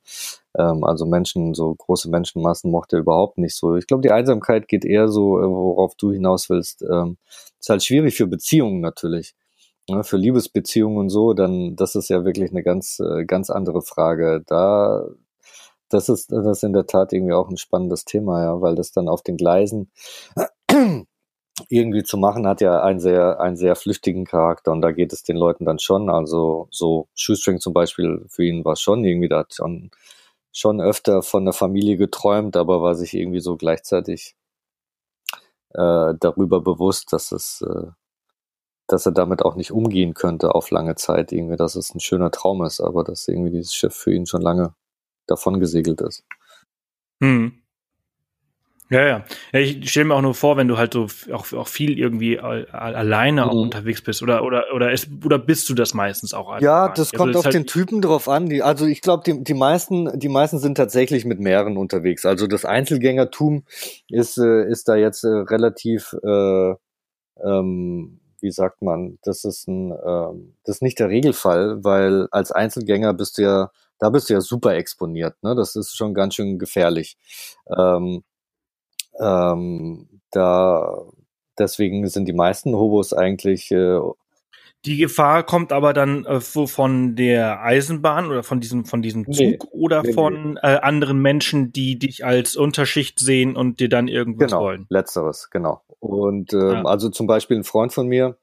Ähm, also Menschen, so große Menschenmassen mochte er überhaupt nicht so. Ich glaube, die Einsamkeit geht eher so, äh, worauf du hinaus willst. Ähm, ist halt schwierig für Beziehungen natürlich ne, für Liebesbeziehungen und so, dann das ist ja wirklich eine ganz, äh, ganz andere Frage. Da, das ist das ist in der Tat irgendwie auch ein spannendes Thema, ja, weil das dann auf den Gleisen irgendwie zu machen hat ja einen sehr, einen sehr flüchtigen Charakter und da geht es den Leuten dann schon. Also so Shoestring zum Beispiel, für ihn war schon irgendwie, da schon, schon öfter von der Familie geträumt, aber war sich irgendwie so gleichzeitig äh, darüber bewusst, dass es äh, dass er damit auch nicht umgehen könnte auf lange Zeit, irgendwie, dass es ein schöner Traum ist, aber dass irgendwie dieses Schiff für ihn schon lange davon gesegelt ist. Hm. Ja, ja. Ich stelle mir auch nur vor, wenn du halt so auch, auch viel irgendwie alleine mhm. auch unterwegs bist oder oder oder ist, oder bist du das meistens auch? Ja, das also kommt auf halt den Typen drauf an. Die, also ich glaube, die, die meisten die meisten sind tatsächlich mit mehreren unterwegs. Also das Einzelgängertum ist äh, ist da jetzt äh, relativ äh, ähm, wie sagt man, das ist ein, ähm, das ist nicht der Regelfall, weil als Einzelgänger bist du ja, da bist du ja super exponiert, ne? Das ist schon ganz schön gefährlich. Ähm, ähm, da deswegen sind die meisten Hobos eigentlich äh, die Gefahr kommt aber dann äh, von der Eisenbahn oder von diesem, von diesem Zug nee, oder nee, von nee. Äh, anderen Menschen, die dich als Unterschicht sehen und dir dann irgendwas genau, wollen. Letzteres, genau. Und ähm, ja. also zum Beispiel ein Freund von mir,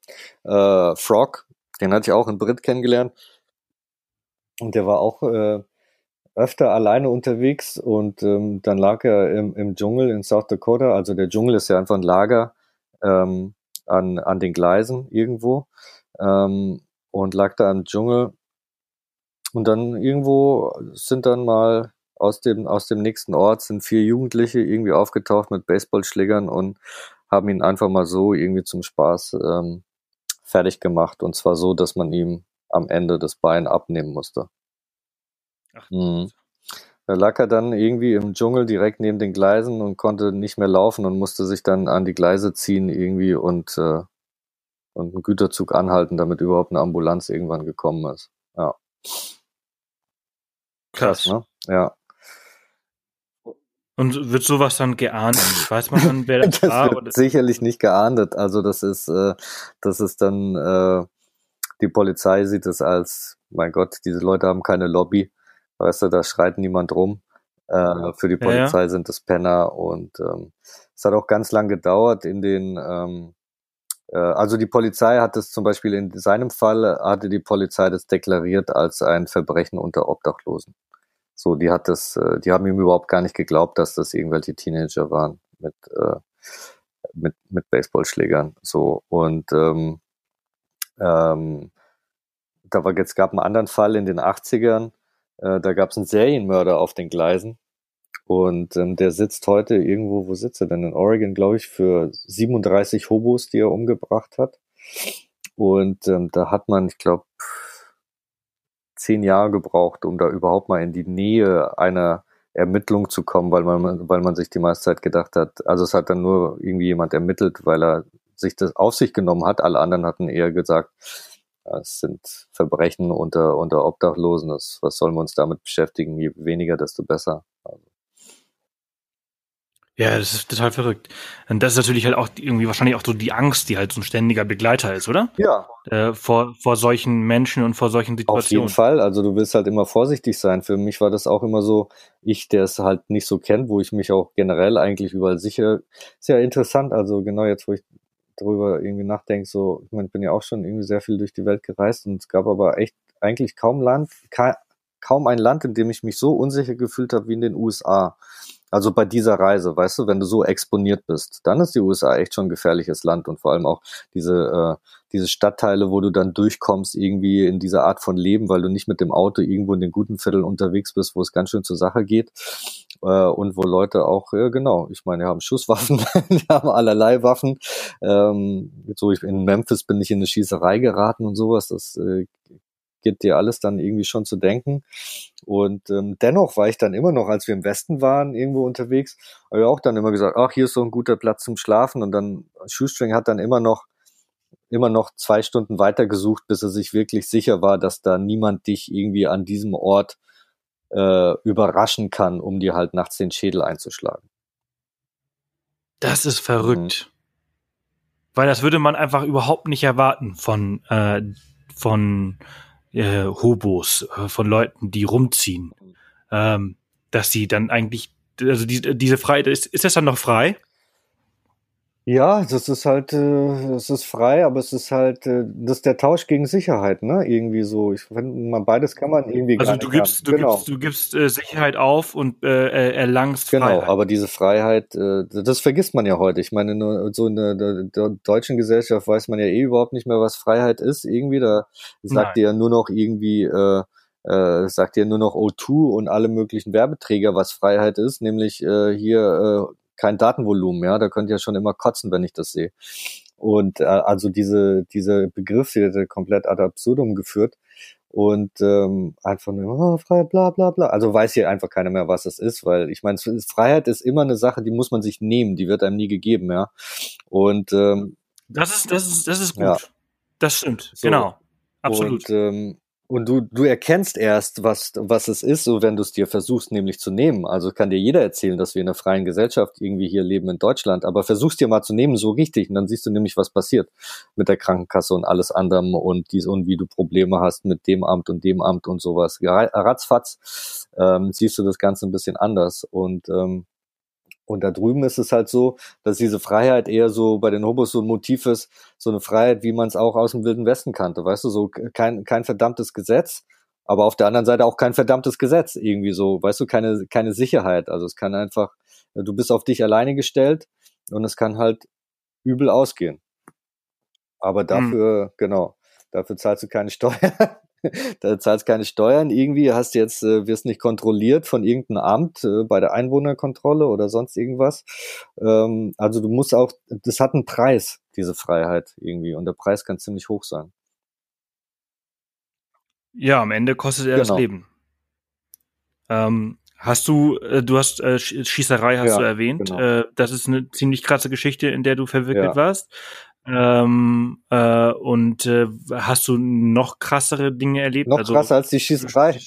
äh, Frog, den hatte ich auch in Brit kennengelernt. Und der war auch äh, öfter alleine unterwegs und ähm, dann lag er im, im Dschungel in South Dakota. Also der Dschungel ist ja einfach ein Lager ähm, an, an den Gleisen irgendwo ähm, und lag da im Dschungel. Und dann irgendwo sind dann mal aus dem, aus dem nächsten Ort sind vier Jugendliche irgendwie aufgetaucht mit Baseballschlägern und haben ihn einfach mal so irgendwie zum Spaß ähm, fertig gemacht. Und zwar so, dass man ihm am Ende das Bein abnehmen musste. Ach, mhm. Da lag er dann irgendwie im Dschungel direkt neben den Gleisen und konnte nicht mehr laufen und musste sich dann an die Gleise ziehen irgendwie und äh, und einen Güterzug anhalten, damit überhaupt eine Ambulanz irgendwann gekommen ist. Ja. Krass, ne? Ja. Und wird sowas dann geahndet? Weiß man dann, wer das, das war? Wird oder? sicherlich nicht geahndet. Also das ist, äh, das ist dann, äh, die Polizei sieht es als, mein Gott, diese Leute haben keine Lobby. Weißt du, da schreit niemand rum. Äh, für die Polizei ja, ja. sind es Penner und ähm, es hat auch ganz lang gedauert in den ähm, äh, also die Polizei hat es zum Beispiel in seinem Fall, hatte die Polizei das deklariert als ein Verbrechen unter Obdachlosen. So, die hat das, äh, die haben ihm überhaupt gar nicht geglaubt, dass das irgendwelche Teenager waren mit, äh, mit, mit Baseballschlägern. So, und ähm, ähm, da war, jetzt gab einen anderen Fall in den 80ern, äh, da gab es einen Serienmörder auf den Gleisen und ähm, der sitzt heute irgendwo, wo sitzt er denn? In Oregon, glaube ich, für 37 Hobos, die er umgebracht hat. Und ähm, da hat man, ich glaube, zehn Jahre gebraucht, um da überhaupt mal in die Nähe einer Ermittlung zu kommen, weil man, weil man sich die meiste Zeit gedacht hat, also es hat dann nur irgendwie jemand ermittelt, weil er sich das auf sich genommen hat. Alle anderen hatten eher gesagt, es sind Verbrechen unter, unter Obdachlosen. Das, was sollen wir uns damit beschäftigen? Je weniger, desto besser. Ja, das ist total verrückt. Und das ist natürlich halt auch irgendwie wahrscheinlich auch so die Angst, die halt so ein ständiger Begleiter ist, oder? Ja. Äh, vor, vor solchen Menschen und vor solchen Situationen. Auf jeden Fall. Also du willst halt immer vorsichtig sein. Für mich war das auch immer so, ich, der es halt nicht so kennt, wo ich mich auch generell eigentlich überall sicher. Ist ja interessant. Also genau jetzt, wo ich darüber irgendwie nachdenke, so, ich meine, ich bin ja auch schon irgendwie sehr viel durch die Welt gereist und es gab aber echt eigentlich kaum Land, kaum ein Land, in dem ich mich so unsicher gefühlt habe wie in den USA. Also bei dieser Reise, weißt du, wenn du so exponiert bist, dann ist die USA echt schon ein gefährliches Land und vor allem auch diese, äh, diese Stadtteile, wo du dann durchkommst irgendwie in dieser Art von Leben, weil du nicht mit dem Auto irgendwo in den guten Vierteln unterwegs bist, wo es ganz schön zur Sache geht äh, und wo Leute auch, ja, genau, ich meine, die haben Schusswaffen, die haben allerlei Waffen. Ähm, so ich, in Memphis bin ich in eine Schießerei geraten und sowas, das äh, geht dir alles dann irgendwie schon zu denken. Und ähm, dennoch war ich dann immer noch, als wir im Westen waren, irgendwo unterwegs, habe ich auch dann immer gesagt, ach, hier ist so ein guter Platz zum Schlafen. Und dann Shoestring hat dann immer noch immer noch zwei Stunden weiter gesucht, bis er sich wirklich sicher war, dass da niemand dich irgendwie an diesem Ort äh, überraschen kann, um dir halt nachts den Schädel einzuschlagen. Das ist verrückt. Mhm. Weil das würde man einfach überhaupt nicht erwarten von, äh, von äh, Hobos, äh, von Leuten, die rumziehen, ähm, dass sie dann eigentlich, also die, diese Freiheit, ist, ist das dann noch frei? Ja, das ist halt, äh, es ist frei, aber es ist halt, äh, das ist der Tausch gegen Sicherheit, ne? Irgendwie so. Ich finde, man beides kann man irgendwie Also du gibst, du genau. gibst, du gibst äh, Sicherheit auf und äh, erlangst genau, Freiheit. Genau, aber diese Freiheit, äh, das vergisst man ja heute. Ich meine, nur so in der, der, der, deutschen Gesellschaft weiß man ja eh überhaupt nicht mehr, was Freiheit ist. Irgendwie, da sagt ihr ja nur noch irgendwie, äh, äh, sagt ihr nur noch O2 und alle möglichen Werbeträger, was Freiheit ist, nämlich äh, hier äh, kein Datenvolumen, ja, da könnt ihr schon immer kotzen, wenn ich das sehe. Und äh, also diese, diese Begriff wird komplett ad absurdum geführt und ähm, einfach nur oh, Freiheit, bla bla bla. Also weiß hier einfach keiner mehr, was es ist, weil ich meine, Freiheit ist immer eine Sache, die muss man sich nehmen, die wird einem nie gegeben, ja. Und ähm, das ist, das ist, das ist gut. Ja. Das stimmt, so. genau. Absolut. Und ähm, und du, du erkennst erst, was, was es ist, so wenn du es dir versuchst, nämlich zu nehmen. Also kann dir jeder erzählen, dass wir in einer freien Gesellschaft irgendwie hier leben in Deutschland, aber versuchst dir mal zu nehmen, so richtig. Und dann siehst du nämlich, was passiert mit der Krankenkasse und alles anderem und dies und wie du Probleme hast mit dem Amt und dem Amt und sowas. Ratzfatz ähm, siehst du das Ganze ein bisschen anders. Und ähm, und da drüben ist es halt so, dass diese Freiheit eher so bei den Hobos so ein Motiv ist, so eine Freiheit, wie man es auch aus dem Wilden Westen kannte, weißt du, so kein, kein verdammtes Gesetz, aber auf der anderen Seite auch kein verdammtes Gesetz, irgendwie so, weißt du, keine, keine Sicherheit. Also es kann einfach, du bist auf dich alleine gestellt und es kann halt übel ausgehen. Aber hm. dafür, hm. genau, dafür zahlst du keine Steuern. da zahlst keine Steuern irgendwie, hast jetzt, äh, wirst nicht kontrolliert von irgendeinem Amt äh, bei der Einwohnerkontrolle oder sonst irgendwas. Ähm, also du musst auch, das hat einen Preis, diese Freiheit irgendwie, und der Preis kann ziemlich hoch sein. Ja, am Ende kostet er genau. das Leben. Ähm, hast du, äh, du hast äh, Schießerei hast ja, du erwähnt. Genau. Äh, das ist eine ziemlich krasse Geschichte, in der du verwickelt ja. warst. Ähm, äh, und äh, hast du noch krassere Dinge erlebt? Noch also, krasser als die Schießerei.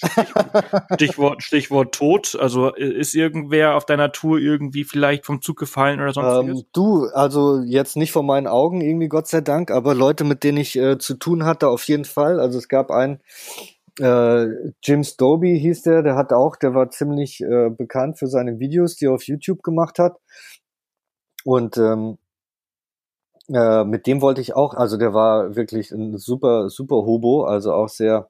Stichwort, Stichwort Tod. Also ist irgendwer auf deiner Tour irgendwie vielleicht vom Zug gefallen oder sonst ähm, Du, also jetzt nicht vor meinen Augen irgendwie, Gott sei Dank, aber Leute, mit denen ich äh, zu tun hatte, auf jeden Fall. Also es gab einen, äh, Jim Stobie hieß der, der hat auch, der war ziemlich äh, bekannt für seine Videos, die er auf YouTube gemacht hat. Und ähm, äh, mit dem wollte ich auch, also der war wirklich ein super, super Hobo, also auch sehr,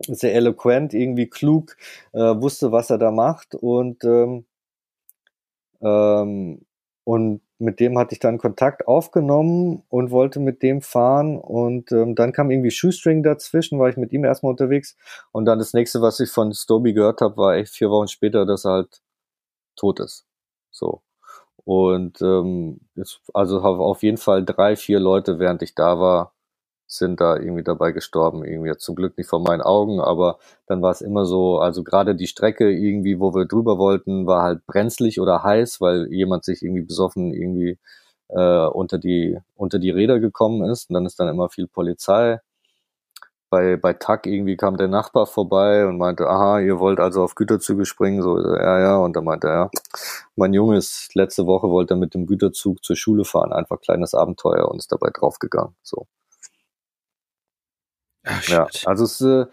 sehr eloquent, irgendwie klug, äh, wusste, was er da macht und ähm, ähm, und mit dem hatte ich dann Kontakt aufgenommen und wollte mit dem fahren und ähm, dann kam irgendwie Shoestring dazwischen, war ich mit ihm erstmal unterwegs und dann das nächste, was ich von Stoby gehört habe, war echt vier Wochen später, dass er halt tot ist. So. Und ähm, ist, also auf jeden Fall drei, vier Leute, während ich da war, sind da irgendwie dabei gestorben. Irgendwie zum Glück nicht vor meinen Augen, aber dann war es immer so, also gerade die Strecke irgendwie, wo wir drüber wollten, war halt brenzlig oder heiß, weil jemand sich irgendwie besoffen irgendwie äh, unter die unter die Räder gekommen ist. Und dann ist dann immer viel Polizei bei, bei TAC irgendwie kam der Nachbar vorbei und meinte, aha, ihr wollt also auf Güterzüge springen, so, ja, ja, und dann meinte er, ja, mein Junge ist letzte Woche wollte er mit dem Güterzug zur Schule fahren, einfach kleines Abenteuer und ist dabei draufgegangen, so. Ach, ja, also es, äh,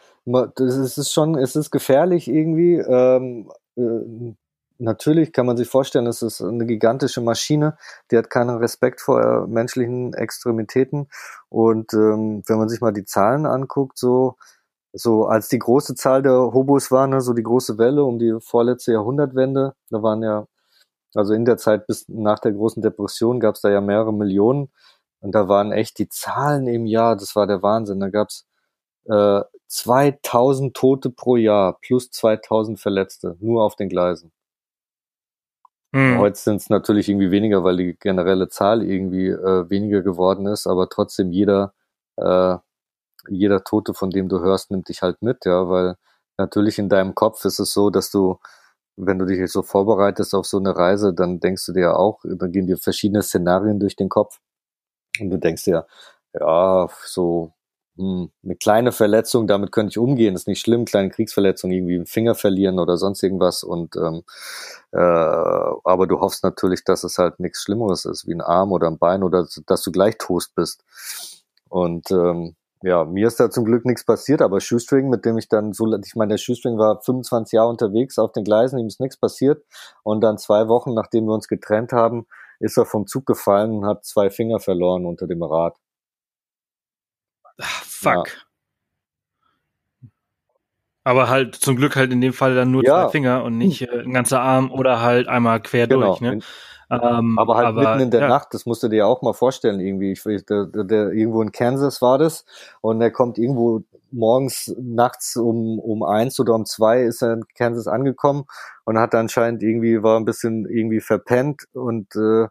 es ist schon, es ist gefährlich irgendwie, ähm, äh, natürlich kann man sich vorstellen, es ist eine gigantische Maschine, die hat keinen Respekt vor äh, menschlichen Extremitäten. Und ähm, wenn man sich mal die Zahlen anguckt, so, so als die große Zahl der Hobos war, ne, so die große Welle um die vorletzte Jahrhundertwende, da waren ja, also in der Zeit bis nach der großen Depression gab es da ja mehrere Millionen. Und da waren echt die Zahlen im Jahr, das war der Wahnsinn. Da gab's äh, 2000 Tote pro Jahr plus 2000 Verletzte, nur auf den Gleisen. Mhm. Heute sind es natürlich irgendwie weniger, weil die generelle Zahl irgendwie äh, weniger geworden ist, aber trotzdem jeder, äh, jeder Tote, von dem du hörst, nimmt dich halt mit, ja, weil natürlich in deinem Kopf ist es so, dass du, wenn du dich so vorbereitest auf so eine Reise, dann denkst du dir auch, dann gehen dir verschiedene Szenarien durch den Kopf und du denkst dir, ja, so eine kleine Verletzung, damit könnte ich umgehen, ist nicht schlimm, kleine Kriegsverletzung, irgendwie einen Finger verlieren oder sonst irgendwas und ähm, äh, aber du hoffst natürlich, dass es halt nichts Schlimmeres ist, wie ein Arm oder ein Bein oder dass du gleich Toast bist. Und ähm, ja, mir ist da zum Glück nichts passiert, aber Shoestring, mit dem ich dann so, ich meine, der Shoestring war 25 Jahre unterwegs auf den Gleisen, ihm ist nichts passiert und dann zwei Wochen, nachdem wir uns getrennt haben, ist er vom Zug gefallen und hat zwei Finger verloren unter dem Rad. Ach, fuck. Ja. Aber halt zum Glück halt in dem Fall dann nur ja. zwei Finger und nicht äh, ein ganzer Arm oder halt einmal quer genau. durch. Ne? Ähm, aber halt aber, mitten in der ja. Nacht, das musst du dir auch mal vorstellen, irgendwie. Ich, der, der, irgendwo in Kansas war das und er kommt irgendwo morgens, nachts um, um eins oder um zwei ist er in Kansas angekommen und hat anscheinend irgendwie, war ein bisschen irgendwie verpennt und äh,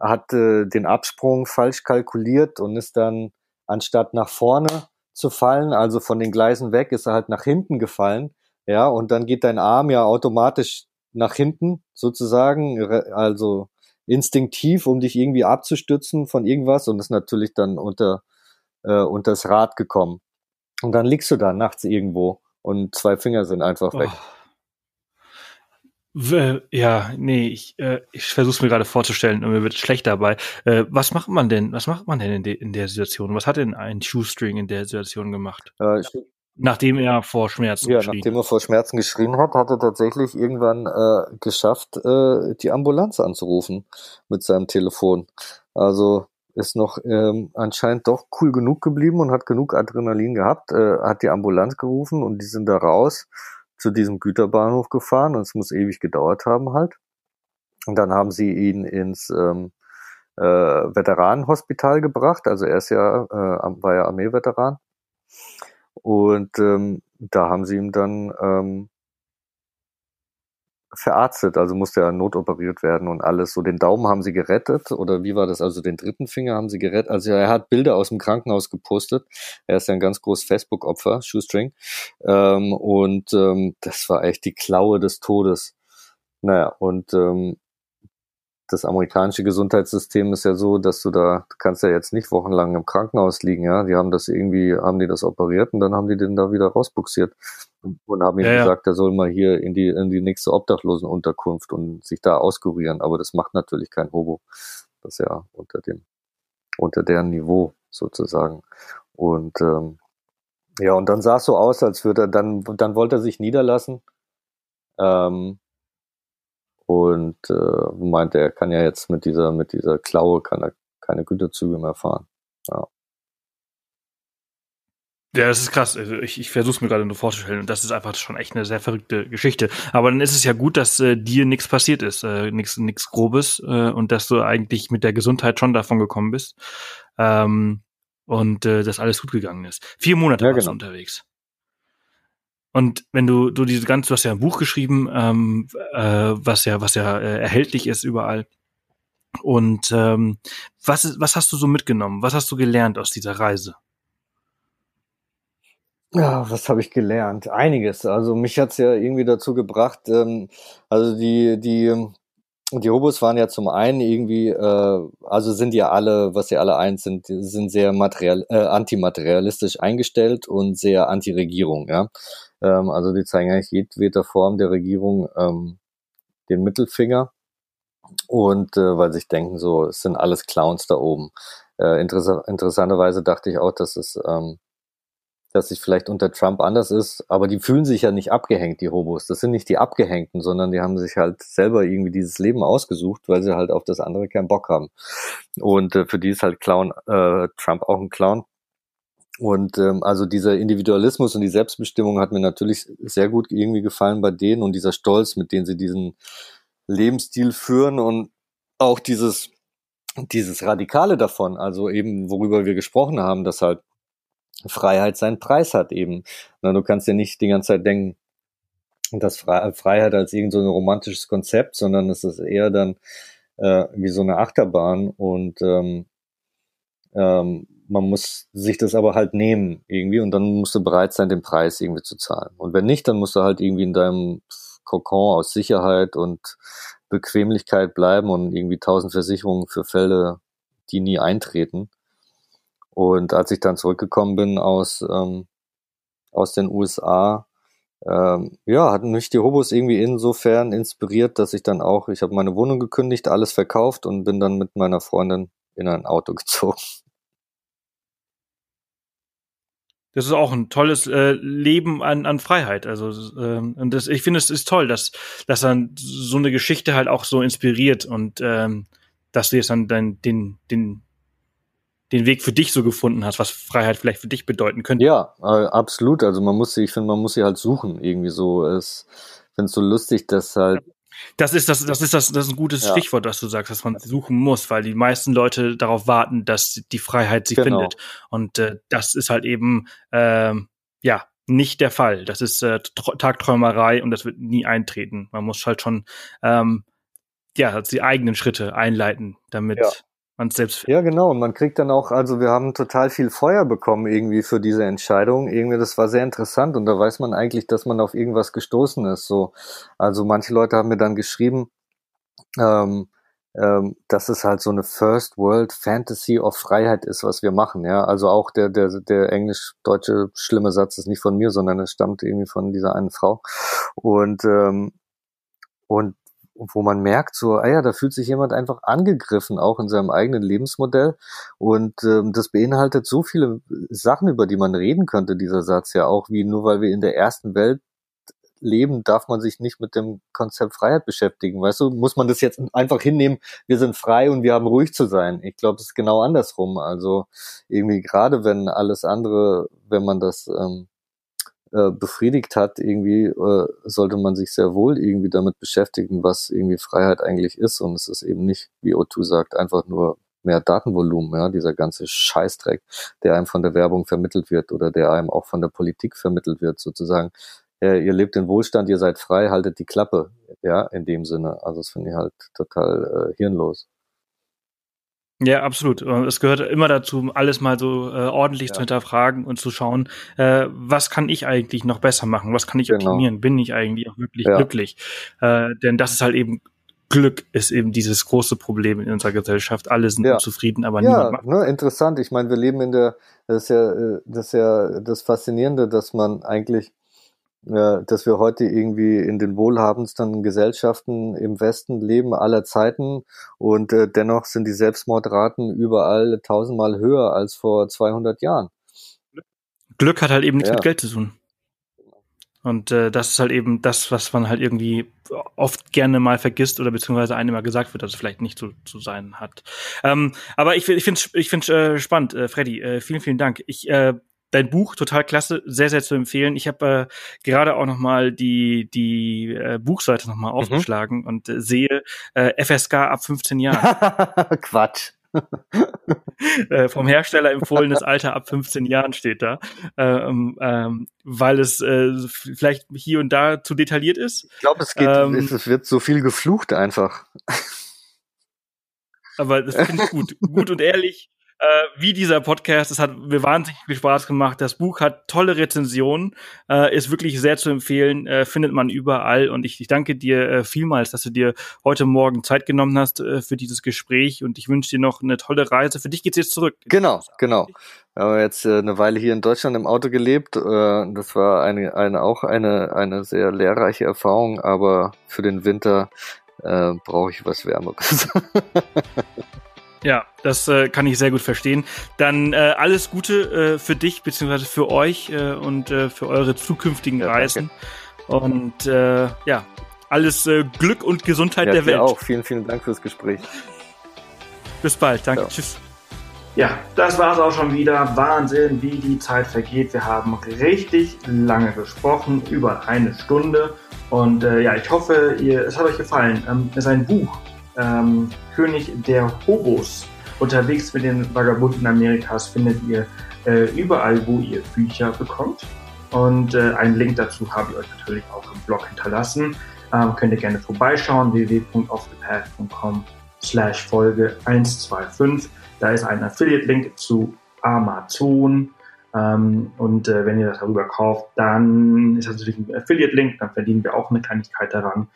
hat äh, den Absprung falsch kalkuliert und ist dann anstatt nach vorne zu fallen, also von den Gleisen weg, ist er halt nach hinten gefallen. Ja, und dann geht dein Arm ja automatisch nach hinten sozusagen, also instinktiv, um dich irgendwie abzustützen von irgendwas und ist natürlich dann unter, äh, unter das Rad gekommen. Und dann liegst du da nachts irgendwo und zwei Finger sind einfach weg. Oh. Ja, nee, ich, äh, ich versuche es mir gerade vorzustellen und mir wird schlecht dabei. Äh, was macht man denn? Was macht man denn in, de, in der Situation? Was hat denn ein Shoestring in der Situation gemacht? Äh, nachdem er vor Schmerzen Ja, nachdem er vor Schmerzen geschrien hat, hat er tatsächlich irgendwann äh, geschafft, äh, die Ambulanz anzurufen mit seinem Telefon. Also ist noch ähm, anscheinend doch cool genug geblieben und hat genug Adrenalin gehabt, äh, hat die Ambulanz gerufen und die sind da raus zu diesem Güterbahnhof gefahren und es muss ewig gedauert haben halt. Und dann haben sie ihn ins ähm, äh, Veteranenhospital gebracht. Also er ist ja, äh, war ja Armeeveteran. Und ähm, da haben sie ihm dann ähm, verarztet, also musste er notoperiert werden und alles. So den Daumen haben sie gerettet oder wie war das? Also den dritten Finger haben sie gerettet. Also er hat Bilder aus dem Krankenhaus gepostet. Er ist ja ein ganz großes Facebook-Opfer, Shoestring. Ähm, und ähm, das war echt die Klaue des Todes. Naja, und ähm, das amerikanische Gesundheitssystem ist ja so, dass du da, du kannst ja jetzt nicht wochenlang im Krankenhaus liegen, ja. Die haben das irgendwie, haben die das operiert und dann haben die den da wieder rausbuxiert und haben ihm ja, gesagt, er soll mal hier in die, in die nächste Obdachlosenunterkunft und sich da auskurieren. Aber das macht natürlich kein Hobo. Das ist ja unter dem, unter deren Niveau sozusagen. Und ähm, ja, und dann sah es so aus, als würde er dann, dann wollte er sich niederlassen. Ähm, und äh, meinte, er kann ja jetzt mit dieser, mit dieser Klaue kann er keine Güterzüge mehr fahren. Ja. Ja, das ist krass. Also ich, ich versuche es mir gerade nur vorzustellen. Und das ist einfach schon echt eine sehr verrückte Geschichte. Aber dann ist es ja gut, dass äh, dir nichts passiert ist, äh, nichts Grobes äh, und dass du eigentlich mit der Gesundheit schon davon gekommen bist ähm, und äh, dass alles gut gegangen ist. Vier Monate ja, warst genau. du unterwegs. Und wenn du, du diese ganze, du hast ja ein Buch geschrieben, ähm, äh, was ja, was ja äh, erhältlich ist überall. Und ähm, was, was hast du so mitgenommen? Was hast du gelernt aus dieser Reise? Ja, was habe ich gelernt? Einiges. Also mich hat's ja irgendwie dazu gebracht, ähm, also die, die die Hobos waren ja zum einen irgendwie, äh, also sind ja alle, was sie alle eins sind, sind sehr material, äh, antimaterialistisch eingestellt und sehr anti-Regierung, ja. Ähm, also die zeigen eigentlich jedweder Form der Regierung ähm, den Mittelfinger und äh, weil sich denken, so, es sind alles Clowns da oben. Äh, interess interessanterweise dachte ich auch, dass es ähm, dass sich vielleicht unter Trump anders ist, aber die fühlen sich ja nicht abgehängt, die Hobos. Das sind nicht die Abgehängten, sondern die haben sich halt selber irgendwie dieses Leben ausgesucht, weil sie halt auf das andere keinen Bock haben. Und äh, für die ist halt Clown, äh, Trump auch ein Clown. Und ähm, also dieser Individualismus und die Selbstbestimmung hat mir natürlich sehr gut irgendwie gefallen bei denen und dieser Stolz, mit dem sie diesen Lebensstil führen und auch dieses dieses Radikale davon, also eben worüber wir gesprochen haben, dass halt Freiheit seinen Preis hat eben. Na, du kannst ja nicht die ganze Zeit denken, dass Freiheit als irgend so ein romantisches Konzept, sondern es ist eher dann äh, wie so eine Achterbahn und ähm, ähm, man muss sich das aber halt nehmen irgendwie und dann musst du bereit sein, den Preis irgendwie zu zahlen. Und wenn nicht, dann musst du halt irgendwie in deinem Kokon aus Sicherheit und Bequemlichkeit bleiben und irgendwie tausend Versicherungen für Fälle, die nie eintreten. Und als ich dann zurückgekommen bin aus, ähm, aus den USA, ähm, ja, hatten mich die Hobos irgendwie insofern inspiriert, dass ich dann auch, ich habe meine Wohnung gekündigt, alles verkauft und bin dann mit meiner Freundin in ein Auto gezogen. Das ist auch ein tolles äh, Leben an, an Freiheit. Also ähm, und das, ich finde, es ist toll, dass, dass dann so eine Geschichte halt auch so inspiriert und ähm, dass du jetzt dann, dann den, den den Weg für dich so gefunden hast, was Freiheit vielleicht für dich bedeuten könnte. Ja, äh, absolut. Also man muss sie, ich finde, man muss sie halt suchen irgendwie so. Es finde es so lustig, dass halt das ist das, das ist das, das ist ein gutes ja. Stichwort, was du sagst, dass man suchen muss, weil die meisten Leute darauf warten, dass die Freiheit sie genau. findet. Und äh, das ist halt eben ähm, ja nicht der Fall. Das ist äh, Tagträumerei und das wird nie eintreten. Man muss halt schon ähm, ja die eigenen Schritte einleiten, damit ja man selbst Ja, genau. Und man kriegt dann auch, also wir haben total viel Feuer bekommen irgendwie für diese Entscheidung. Irgendwie, das war sehr interessant und da weiß man eigentlich, dass man auf irgendwas gestoßen ist. So, also manche Leute haben mir dann geschrieben, ähm, ähm, dass es halt so eine First World Fantasy of Freiheit ist, was wir machen. Ja, also auch der der der englisch-deutsche schlimme Satz ist nicht von mir, sondern es stammt irgendwie von dieser einen Frau. Und ähm, und wo man merkt, so, ah ja, da fühlt sich jemand einfach angegriffen, auch in seinem eigenen Lebensmodell. Und ähm, das beinhaltet so viele Sachen, über die man reden könnte, dieser Satz ja auch, wie nur weil wir in der ersten Welt leben, darf man sich nicht mit dem Konzept Freiheit beschäftigen. Weißt du, muss man das jetzt einfach hinnehmen, wir sind frei und wir haben ruhig zu sein. Ich glaube, es ist genau andersrum. Also irgendwie gerade wenn alles andere, wenn man das ähm, äh, befriedigt hat, irgendwie äh, sollte man sich sehr wohl irgendwie damit beschäftigen, was irgendwie Freiheit eigentlich ist. Und es ist eben nicht, wie O2 sagt, einfach nur mehr Datenvolumen, ja, dieser ganze Scheißdreck, der einem von der Werbung vermittelt wird oder der einem auch von der Politik vermittelt wird, sozusagen. Ja, ihr lebt in Wohlstand, ihr seid frei, haltet die Klappe, ja, in dem Sinne. Also das finde ich halt total äh, hirnlos. Ja, absolut. Es gehört immer dazu, alles mal so äh, ordentlich ja. zu hinterfragen und zu schauen, äh, was kann ich eigentlich noch besser machen? Was kann ich genau. optimieren? Bin ich eigentlich auch wirklich ja. glücklich? Äh, denn das ist halt eben Glück ist eben dieses große Problem in unserer Gesellschaft. Alle sind ja. unzufrieden, aber ja, niemand macht. Ne, interessant. Ich meine, wir leben in der, das ist ja, äh, das ist ja das Faszinierende, dass man eigentlich dass wir heute irgendwie in den wohlhabendsten Gesellschaften im Westen leben aller Zeiten und äh, dennoch sind die Selbstmordraten überall tausendmal höher als vor 200 Jahren. Glück hat halt eben nichts ja. mit Geld zu tun. Und äh, das ist halt eben das, was man halt irgendwie oft gerne mal vergisst oder beziehungsweise einem immer gesagt wird, dass es vielleicht nicht so zu sein hat. Ähm, aber ich, ich finde es ich find's, äh, spannend, äh, Freddy. Äh, vielen, vielen Dank. Ich äh, dein Buch total klasse, sehr sehr zu empfehlen. Ich habe äh, gerade auch noch mal die die äh, Buchseite noch mal mhm. aufgeschlagen und äh, sehe äh, FSK ab 15 Jahren. Quatsch. äh, vom Hersteller empfohlenes Alter ab 15 Jahren steht da, ähm, ähm, weil es äh, vielleicht hier und da zu detailliert ist. Ich glaube, es geht, ähm, es wird so viel geflucht einfach. Aber das finde ich gut, gut und ehrlich wie dieser Podcast. Es hat mir wahnsinnig viel Spaß gemacht. Das Buch hat tolle Rezensionen, äh, ist wirklich sehr zu empfehlen, äh, findet man überall. Und ich, ich danke dir äh, vielmals, dass du dir heute Morgen Zeit genommen hast äh, für dieses Gespräch. Und ich wünsche dir noch eine tolle Reise. Für dich geht's jetzt zurück. Genau, genau. Wir haben jetzt äh, eine Weile hier in Deutschland im Auto gelebt. Äh, das war eine, eine, auch eine, eine sehr lehrreiche Erfahrung, aber für den Winter äh, brauche ich was Wärmeres. Ja, das äh, kann ich sehr gut verstehen. Dann äh, alles Gute äh, für dich beziehungsweise für euch äh, und äh, für eure zukünftigen ja, Reisen. Und äh, ja, alles äh, Glück und Gesundheit ja, der Welt. auch. Vielen, vielen Dank fürs Gespräch. Bis bald. Danke. Ja. Tschüss. Ja, das war's auch schon wieder. Wahnsinn, wie die Zeit vergeht. Wir haben richtig lange gesprochen, über eine Stunde. Und äh, ja, ich hoffe, ihr, es hat euch gefallen. Ähm, es ist ein Buch ähm, König der Hobos. Unterwegs mit den Vagabunden Amerikas findet ihr äh, überall, wo ihr Bücher bekommt. Und äh, einen Link dazu habe ich euch natürlich auch im Blog hinterlassen. Ähm, könnt ihr gerne vorbeischauen, www.offthepath.com slash Folge 125. Da ist ein Affiliate-Link zu Amazon. Ähm, und äh, wenn ihr das darüber kauft, dann ist das natürlich ein Affiliate-Link, dann verdienen wir auch eine Kleinigkeit daran.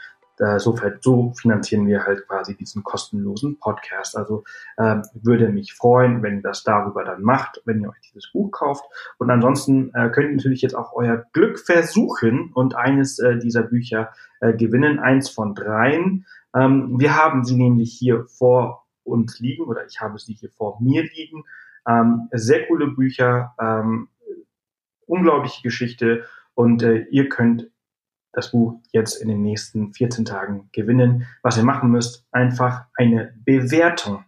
So, so finanzieren wir halt quasi diesen kostenlosen Podcast. Also äh, würde mich freuen, wenn ihr das darüber dann macht, wenn ihr euch dieses Buch kauft. Und ansonsten äh, könnt ihr natürlich jetzt auch euer Glück versuchen und eines äh, dieser Bücher äh, gewinnen, eins von dreien. Ähm, wir haben sie nämlich hier vor uns liegen oder ich habe sie hier vor mir liegen. Ähm, sehr coole Bücher, ähm, unglaubliche Geschichte und äh, ihr könnt das Buch jetzt in den nächsten 14 Tagen gewinnen. Was ihr machen müsst, einfach eine Bewertung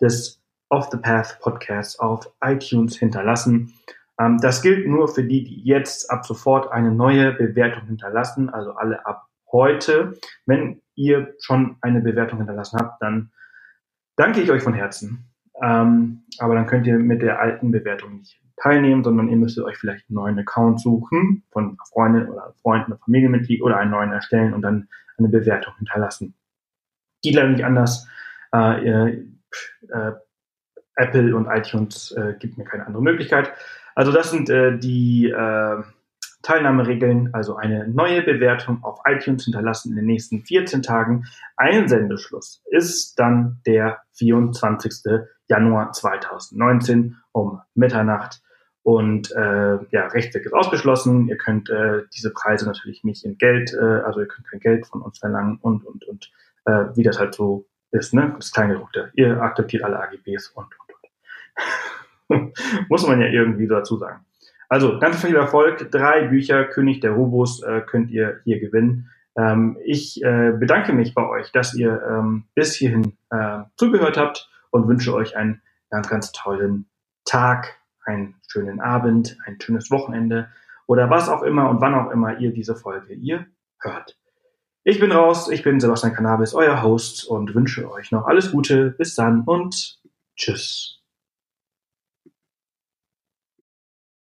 des Off the Path Podcasts auf iTunes hinterlassen. Ähm, das gilt nur für die, die jetzt ab sofort eine neue Bewertung hinterlassen, also alle ab heute. Wenn ihr schon eine Bewertung hinterlassen habt, dann danke ich euch von Herzen. Ähm, aber dann könnt ihr mit der alten Bewertung nicht teilnehmen, sondern ihr müsstet euch vielleicht einen neuen Account suchen von Freunden oder Freunden, Familienmitglied oder einen neuen erstellen und dann eine Bewertung hinterlassen. Geht leider nicht anders. Äh, äh, Apple und iTunes äh, gibt mir keine andere Möglichkeit. Also das sind äh, die äh, Teilnahmeregeln, also eine neue Bewertung auf iTunes hinterlassen in den nächsten 14 Tagen. Einsendeschluss ist dann der 24. Januar 2019 um Mitternacht. Und äh, ja, Rechtsweg ist ausgeschlossen. Ihr könnt äh, diese Preise natürlich nicht in Geld, äh, also ihr könnt kein Geld von uns verlangen und und und äh, wie das halt so ist, ne? Das Kleingedruckte. Ihr akzeptiert alle AGBs und und und. Muss man ja irgendwie dazu sagen. Also ganz viel Erfolg. Drei Bücher König der Hobos äh, könnt ihr hier gewinnen. Ähm, ich äh, bedanke mich bei euch, dass ihr ähm, bis hierhin äh, zugehört habt und wünsche euch einen ganz, ganz tollen Tag, einen schönen Abend, ein schönes Wochenende oder was auch immer und wann auch immer ihr diese Folge ihr hört. Ich bin raus, ich bin Sebastian Cannabis, euer Host und wünsche euch noch alles Gute. Bis dann und tschüss.